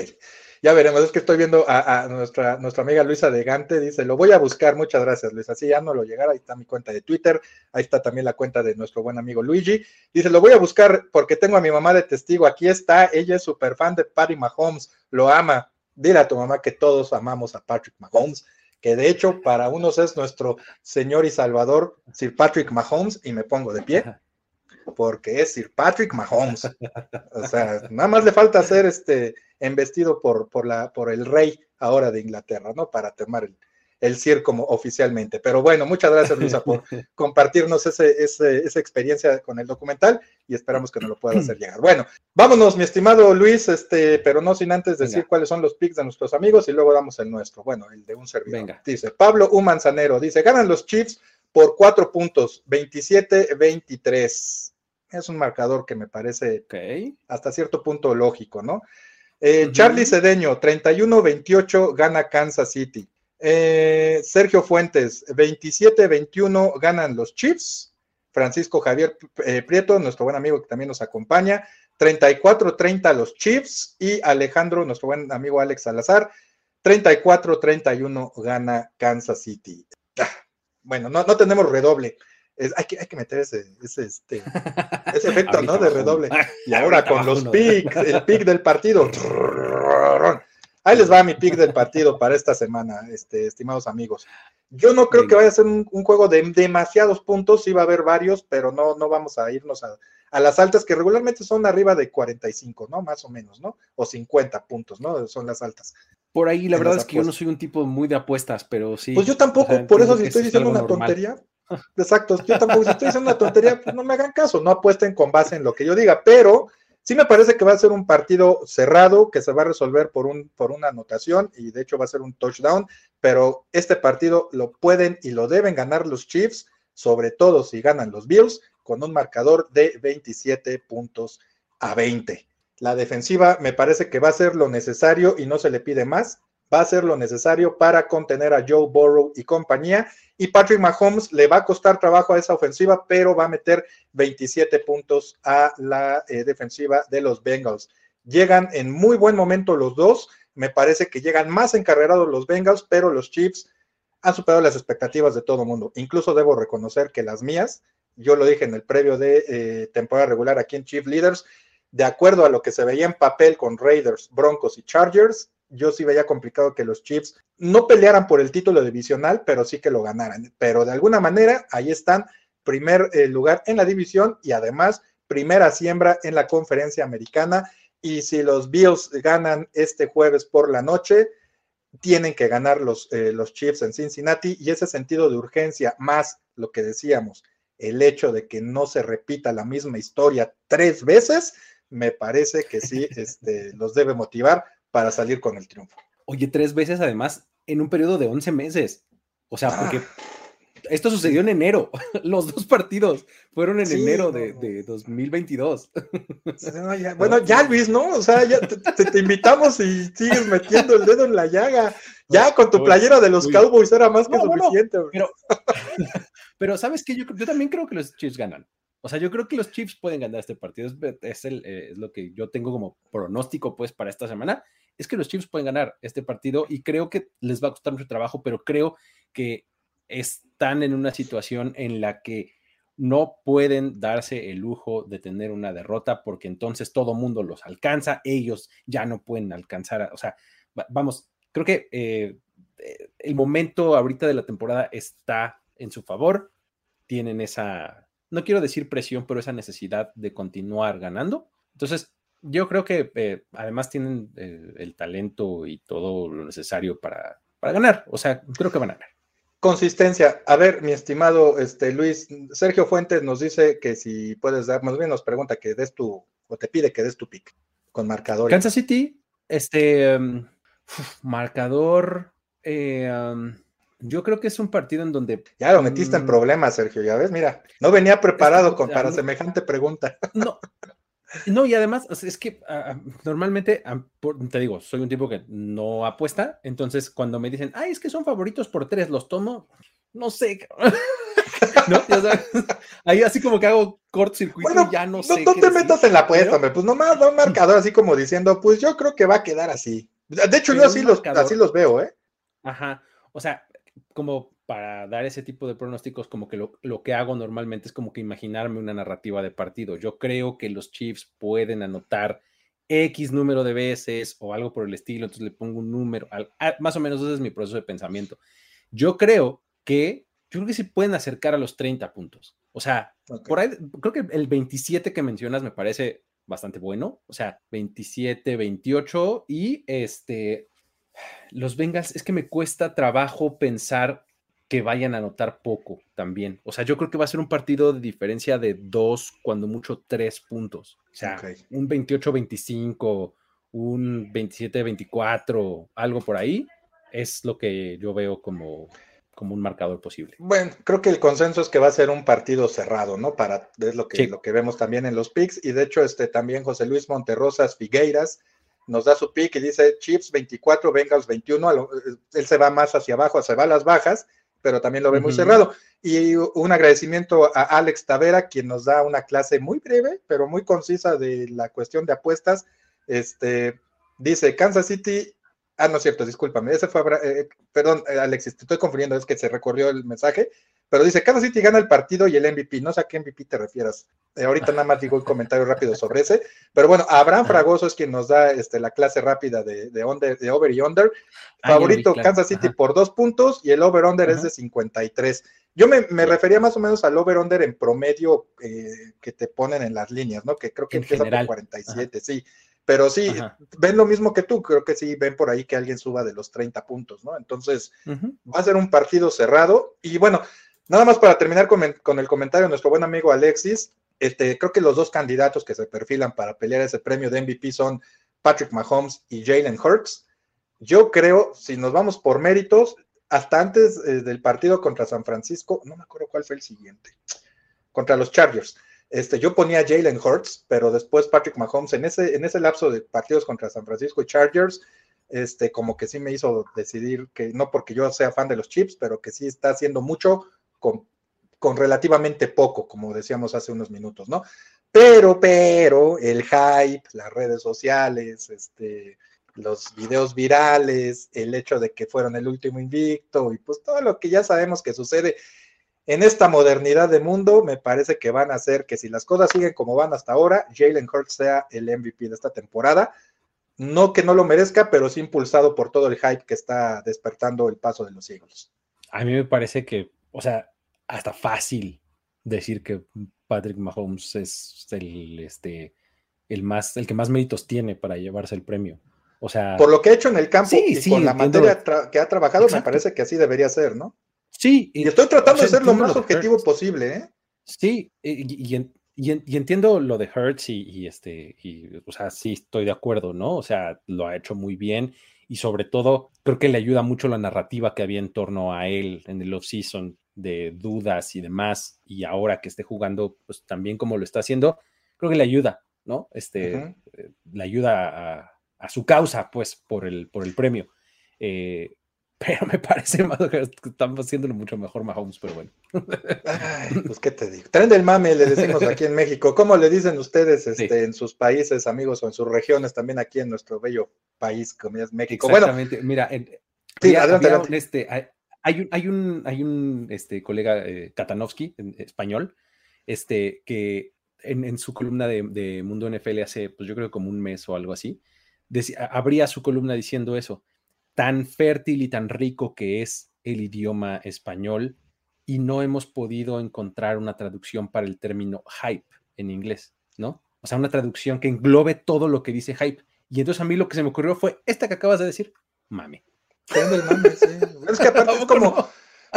ya veremos. Es que estoy viendo a, nuestra, nuestra amiga Luisa de Gante, dice, lo voy a buscar. Muchas gracias, Luisa. Así ya no lo llegará. Ahí está mi cuenta de Twitter. Ahí está también la cuenta de nuestro buen amigo Luigi. Dice, lo voy a buscar porque tengo a mi mamá de testigo. Aquí está. Ella es súper fan de Patty Mahomes. Lo ama. Dile a tu mamá que todos amamos a Patrick Mahomes que de hecho para unos es nuestro Señor y Salvador Sir Patrick Mahomes, y me pongo de pie, [laughs] porque es Sir Patrick Mahomes. O sea, nada más le falta ser este embestido por, por, la, por el rey ahora de Inglaterra, ¿no? Para tomar el CIR como oficialmente. Pero bueno, muchas gracias Luisa por [laughs] compartirnos ese, esa experiencia con el documental y esperamos que nos lo puedas hacer llegar. Bueno, vámonos, mi estimado Luis, este, pero no sin antes decir cuáles son los picks de nuestros amigos y luego damos el nuestro. Bueno, el de un servidor. Venga. Dice Pablo U. Manzanero, dice, ganan los Chiefs por cuatro puntos, 27-23. Es un marcador que me parece hasta cierto punto lógico, ¿no? Eh, Charlie Cedeño, 31-28, gana Kansas City. Eh, Sergio Fuentes, 27-21 ganan los Chiefs. Francisco Javier eh, Prieto, nuestro buen amigo que también nos acompaña, 34-30 los Chiefs. Y Alejandro, nuestro buen amigo Alex Salazar, 34-31 gana Kansas City. Ah, bueno, no, no tenemos redoble. Hay, que, hay que meter ese, ese, este, [laughs] ese efecto, ¿no? De redoble. Y ahora con los picks, el pick del partido. Ahí les va mi pick del partido para esta semana, este, estimados amigos. Yo no creo que vaya a ser un, juego de demasiados puntos, sí va a haber varios, pero no, no vamos a irnos a, las altas, que regularmente son arriba de 45, ¿no? Más o menos, ¿no? O 50 puntos, ¿no? Son las altas. Por ahí, la verdad es que yo no soy un tipo muy de apuestas, pero sí. Pues yo tampoco, por eso si estoy diciendo una tontería. Exacto, yo tampoco, si estoy diciendo una tontería, pues no me hagan caso, no apuesten con base en lo que yo diga, pero Sí me parece que va a ser un partido cerrado, que se va a resolver por, un, por una anotación y de hecho va a ser un touchdown, pero este partido lo pueden y lo deben ganar los Chiefs, sobre todo si ganan los Bills, con un marcador de 27 puntos a 20. La defensiva me parece que va a ser lo necesario y no se le pide más va a hacer lo necesario para contener a Joe Burrow y compañía. Y Patrick Mahomes le va a costar trabajo a esa ofensiva, pero va a meter 27 puntos a la eh, defensiva de los Bengals. Llegan en muy buen momento los dos. Me parece que llegan más encarrerados los Bengals, pero los Chiefs han superado las expectativas de todo el mundo. Incluso debo reconocer que las mías, yo lo dije en el previo de eh, temporada regular aquí en Chief Leaders, de acuerdo a lo que se veía en papel con Raiders, Broncos y Chargers, yo sí veía complicado que los Chiefs no pelearan por el título divisional, pero sí que lo ganaran. Pero de alguna manera, ahí están, primer eh, lugar en la división y además primera siembra en la conferencia americana. Y si los Bills ganan este jueves por la noche, tienen que ganar los, eh, los Chiefs en Cincinnati y ese sentido de urgencia, más lo que decíamos, el hecho de que no se repita la misma historia tres veces, me parece que sí [laughs] este, los debe motivar para salir con el triunfo. Oye, tres veces además en un periodo de 11 meses. O sea, porque ah. esto sucedió en enero. [laughs] Los dos partidos fueron en enero de, 2022. bueno, ya Luis, ¿no? O sea, ya te, invitamos y sigues metiendo el dedo en la llaga. Ya con tu playera de los Cowboys era más que suficiente. pero, [laughs] pero, ¿sabes qué? Yo, yo también creo que los Chiefs ganan. O sea, yo creo que los Chiefs pueden ganar este partido. Es, el, eh, es, lo que yo tengo como pronóstico, pues, para esta semana es que los Chiefs pueden ganar este partido y creo que les va a costar mucho trabajo, pero creo que están en una situación en la que no pueden darse el lujo de tener una derrota porque entonces todo mundo los alcanza, ellos ya no pueden alcanzar, o sea, vamos, creo que eh, eh, el momento ahorita de la temporada está en su favor, tienen esa, no quiero decir presión, pero esa necesidad de continuar ganando. Entonces, yo creo que eh, además tienen eh, el talento y todo lo necesario para, ganar. O sea, creo que van a ganar. Consistencia. A ver, mi estimado este, Luis, Sergio Fuentes nos dice que si puedes dar, más bien nos pregunta que des tu, o te pide que des tu pick con marcador. Kansas City, este em, marcador. Eh, yo creo que es un partido en donde. Ya lo metiste en mm, problemas, Sergio, ya ves, mira, no venía preparado con, para semejante pregunta. No, no, y además, es que ah, ah, normalmente, te digo, soy un tipo que no apuesta, entonces cuando me dicen, ay, es que son favoritos por tres, los tomo, no sé. [laughs] ¿No? Ahí así como que hago cortocircuito y ya no, sé. No, te metas en la apuesta, hombre. Pues nomás da un marcador así como diciendo, pues yo creo que va a quedar así. De hecho, yo así los, así los veo, ¿eh? Ajá. O sea, como para dar ese tipo de pronósticos, como que lo, que hago normalmente es como que imaginarme una narrativa de partido. Yo creo que los Chiefs pueden anotar X número de veces o algo por el estilo, entonces le pongo un número, ah, más o menos ese es mi proceso de pensamiento. Yo creo que, yo creo que sí pueden acercar a los 30 puntos. O sea, por ahí, creo que el 27 que mencionas me parece bastante bueno, o sea, 27, 28 y este, Los Bengals, es que me cuesta trabajo pensar que vayan a anotar poco también. O sea, yo creo que va a ser un partido de diferencia de dos, cuando mucho tres puntos. O sea, un 28-25, un 27-24, algo por ahí, es lo que yo veo como, como un marcador posible. Bueno, creo que el consenso es que va a ser un partido cerrado, ¿no? Para, es lo que, lo que vemos también en los picks. Y de hecho, este también José Luis Monterrosas Figueiras nos da su pick y dice Chips 24, Bengals 21. Eh, él se va más hacia abajo, se va a las bajas pero también lo ve muy cerrado. Y un agradecimiento a Alex Tavera, quien nos da una clase muy breve, pero muy concisa de la cuestión de apuestas. Este, dice, Kansas City, ah, no es cierto, discúlpame, ese fue, eh, perdón, eh, Alexis, te estoy confundiendo, es que se recorrió el mensaje. Pero dice, Kansas City gana el partido y el MVP. No sé a qué MVP te refieras. Eh, ahorita nada más digo un comentario rápido sobre ese. Pero bueno, Abraham Fragoso es quien nos da este, la clase rápida de, de, over y under. Ah, Favorito Kansas City por dos puntos y el over-under es de 53. Yo me, refería más o menos al over-under en promedio eh, que te ponen en las líneas, ¿no? Que creo que empieza por 47, sí. Pero sí, ven lo mismo que tú, creo que sí, ven por ahí que alguien suba de los 30 puntos, ¿no? Entonces, va a ser un partido cerrado. Y bueno, Nada más para terminar con, el comentario de nuestro buen amigo Alexis, este, creo que los dos candidatos que se perfilan para pelear ese premio de MVP son Patrick Mahomes y Jalen Hurts. Yo creo, si nos vamos por méritos, hasta antes eh, del partido contra San Francisco, no me acuerdo cuál fue el siguiente, contra los Chargers. Este, yo ponía Jalen Hurts, pero después Patrick Mahomes en ese, en ese lapso de partidos contra San Francisco y Chargers, este, como que sí me hizo decidir que no porque yo sea fan de los Chips, pero que sí está haciendo mucho con, relativamente poco, como decíamos hace unos minutos, ¿no? Pero, pero, el hype, las redes sociales, este, los videos virales, el hecho de que fueron el último invicto y pues todo lo que ya sabemos que sucede en esta modernidad de mundo, me parece que van a hacer que si las cosas siguen como van hasta ahora, Jalen Hurts sea el MVP de esta temporada. No que no lo merezca, pero sí impulsado por todo el hype que está despertando el paso de los Eagles. A mí me parece que, o sea, hasta fácil decir que Patrick Mahomes es el, este, el, más, el que más méritos tiene para llevarse el premio. O sea, por lo que ha hecho en el campo y con la materia que ha trabajado, me parece que así debería ser, ¿no? Sí. Y, estoy tratando de ser lo más objetivo posible, ¿eh? Sí, y, y, entiendo lo de Hertz y, este, y, o sea, sí estoy de acuerdo, ¿no? O sea, lo ha hecho muy bien y sobre todo creo que le ayuda mucho la narrativa que había en torno a él en el off-season de dudas y demás, y ahora que esté jugando, pues también como lo está haciendo, creo que le ayuda, ¿no? Este, eh, le ayuda a, su causa, pues, por el, por el premio. Eh, pero me parece más que estamos haciéndolo mucho mejor Mahomes, pero bueno. pues qué te digo. Tren del mame, le decimos aquí en México. ¿Cómo le dicen ustedes este, en sus países, amigos, o en sus regiones, también aquí en nuestro bello país como es México? Exactamente. Mira, en, sí, adelante, este, hay un, hay un, hay un este, colega, eh, Katanovsky, en español, este, que en, su columna de, Mundo NFL hace, pues yo creo como un mes o algo así, abría su columna diciendo eso, tan fértil y tan rico que es el idioma español y no hemos podido encontrar una traducción para el término hype en inglés, ¿no? O sea, una traducción que englobe todo lo que dice hype. Y entonces a mí lo que se me ocurrió fue esta que acabas de decir, mame. Es que aparte es [laughs] como,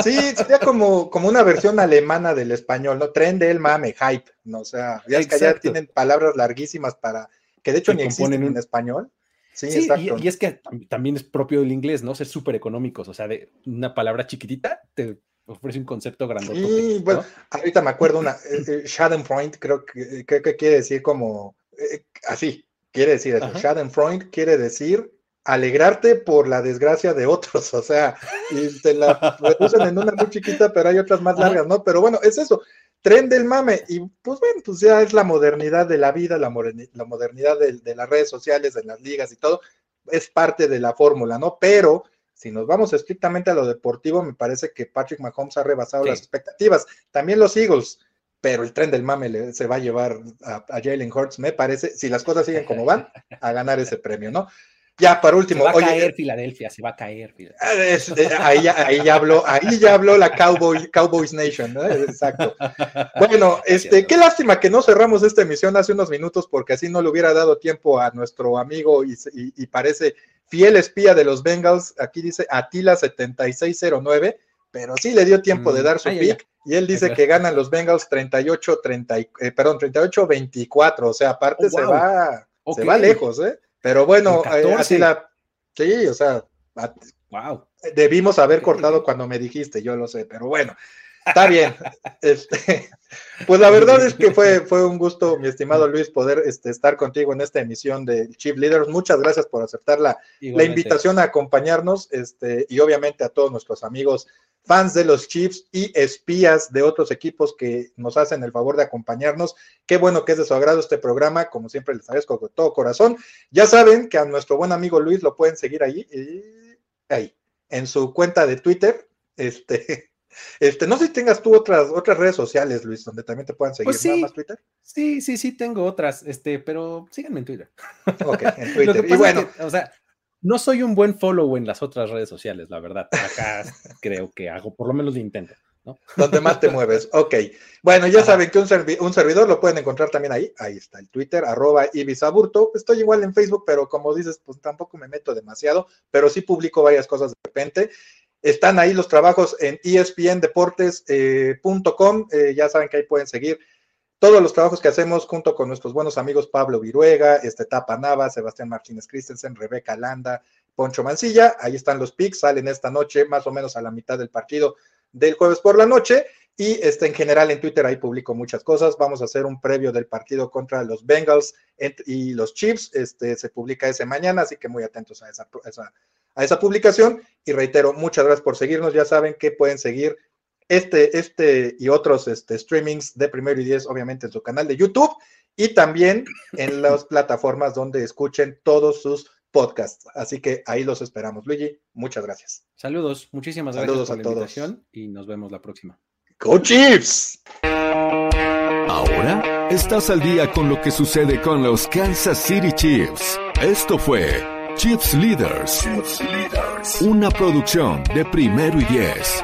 sí, sería como, como una versión alemana del español, ¿no? Tren del mame, hype, ¿no? O sea, ya es que ya tienen palabras larguísimas para, que de hecho ni existen en español. Sí, exacto. Y, es que también es propio del inglés, ¿no? Ser súper económicos, o sea, de una palabra chiquitita te ofrece un concepto grandote. Sí, bueno, ahorita me acuerdo una, eh, eh, creo que, creo que quiere decir como, eh, así, quiere decir eso, Schadenfreude quiere decir alegrarte por la desgracia de otros, [laughs] o sea, y te la reducen en una muy chiquita, pero hay otras más largas, ¿no? Pero bueno, es eso, tren del mame, y pues bueno, pues ya es la modernidad de la vida, la, modernidad de, las redes sociales, de las ligas y todo, es parte de la fórmula, ¿no? Pero si nos vamos estrictamente a lo deportivo, me parece que Patrick Mahomes ha rebasado las expectativas, también los Eagles, pero el tren del mame se va a llevar a, a Jalen Hurts, me parece, si las cosas siguen como van, a ganar ese premio, ¿no? Ya, para último. Se va a caer Filadelfia, se va a caer. Eh, ahí, ya, ahí, ya habló, ahí ya habló la Cowboy, Cowboys Nation, ¿no? Exacto. Bueno, este, qué lástima que no cerramos esta emisión hace unos minutos porque así no le hubiera dado tiempo a nuestro amigo y, y, parece fiel espía de los Bengals. Aquí dice Atila 7609, pero sí le dio tiempo de mm, dar su pick. Y él dice que ganan los Bengals 38, 30, eh, perdón, 38, 24. O sea, aparte oh, se va, se va lejos, ¿eh? Pero bueno, eh, así la. Sí, o sea. Wow. Debimos haber [laughs] cortado cuando me dijiste, yo lo sé, pero bueno, está bien. [laughs] este, pues la verdad es que fue, fue un gusto, mi estimado Luis, poder este, estar contigo en esta emisión de Chief Leaders. Muchas gracias por aceptar la, la invitación a acompañarnos este, y obviamente a todos nuestros amigos fans de los Chiefs y espías de otros equipos que nos hacen el favor de acompañarnos. Qué bueno que es de su agrado este programa, como siempre les agradezco con todo corazón. Ya saben que a nuestro buen amigo Luis lo pueden seguir ahí, ahí, en su cuenta de Twitter. Este, [laughs] este, no sé si tengas tú otras, otras redes sociales, Luis, donde también te puedan seguir. Pues sí, más Twitter? Sí, sí, sí, tengo otras, este, pero síganme en Twitter. Ok, en [laughs] Twitter. y bueno, o sea, no soy un buen follow en las otras redes sociales, la verdad. Acá [laughs] creo que hago, por lo menos lo intento. ¿no? Donde más te mueves. Ok. Bueno, ya saben que un, un, servidor lo pueden encontrar también ahí. Ahí está el Twitter, arroba Ibisaburto. Estoy igual en Facebook, pero como dices, pues tampoco me meto demasiado, pero sí publico varias cosas de repente. Están ahí los trabajos en espndeportes.com. Eh, eh, ya saben que ahí pueden seguir todos los trabajos que hacemos junto con nuestros buenos amigos Pablo Viruega, este Tapa Nava, Sebastián Martínez Christensen, Rebeca Landa, Poncho Mancilla, ahí están los picks, salen esta noche más o menos a la mitad del partido del jueves por la noche y este, en general en Twitter ahí publico muchas cosas. Vamos a hacer un previo del partido contra los Bengals y los Chiefs. Este, se publica ese mañana, así que muy atentos a esa, a esa publicación. Y reitero, muchas gracias por seguirnos. Ya saben que pueden seguir este, este y otros este, streamings de Primero y Diez, obviamente en su canal de YouTube y también en [laughs] las plataformas donde escuchen todos sus podcasts. Así que ahí los esperamos. Luigi, muchas gracias. Saludos, muchísimas gracias por la invitación y nos vemos la próxima. ¡Go Chiefs! Ahora estás al día con lo que sucede con los Kansas City Chiefs. Esto fue Chiefs Leaders, Chiefs Leaders. una producción de Primero y Diez.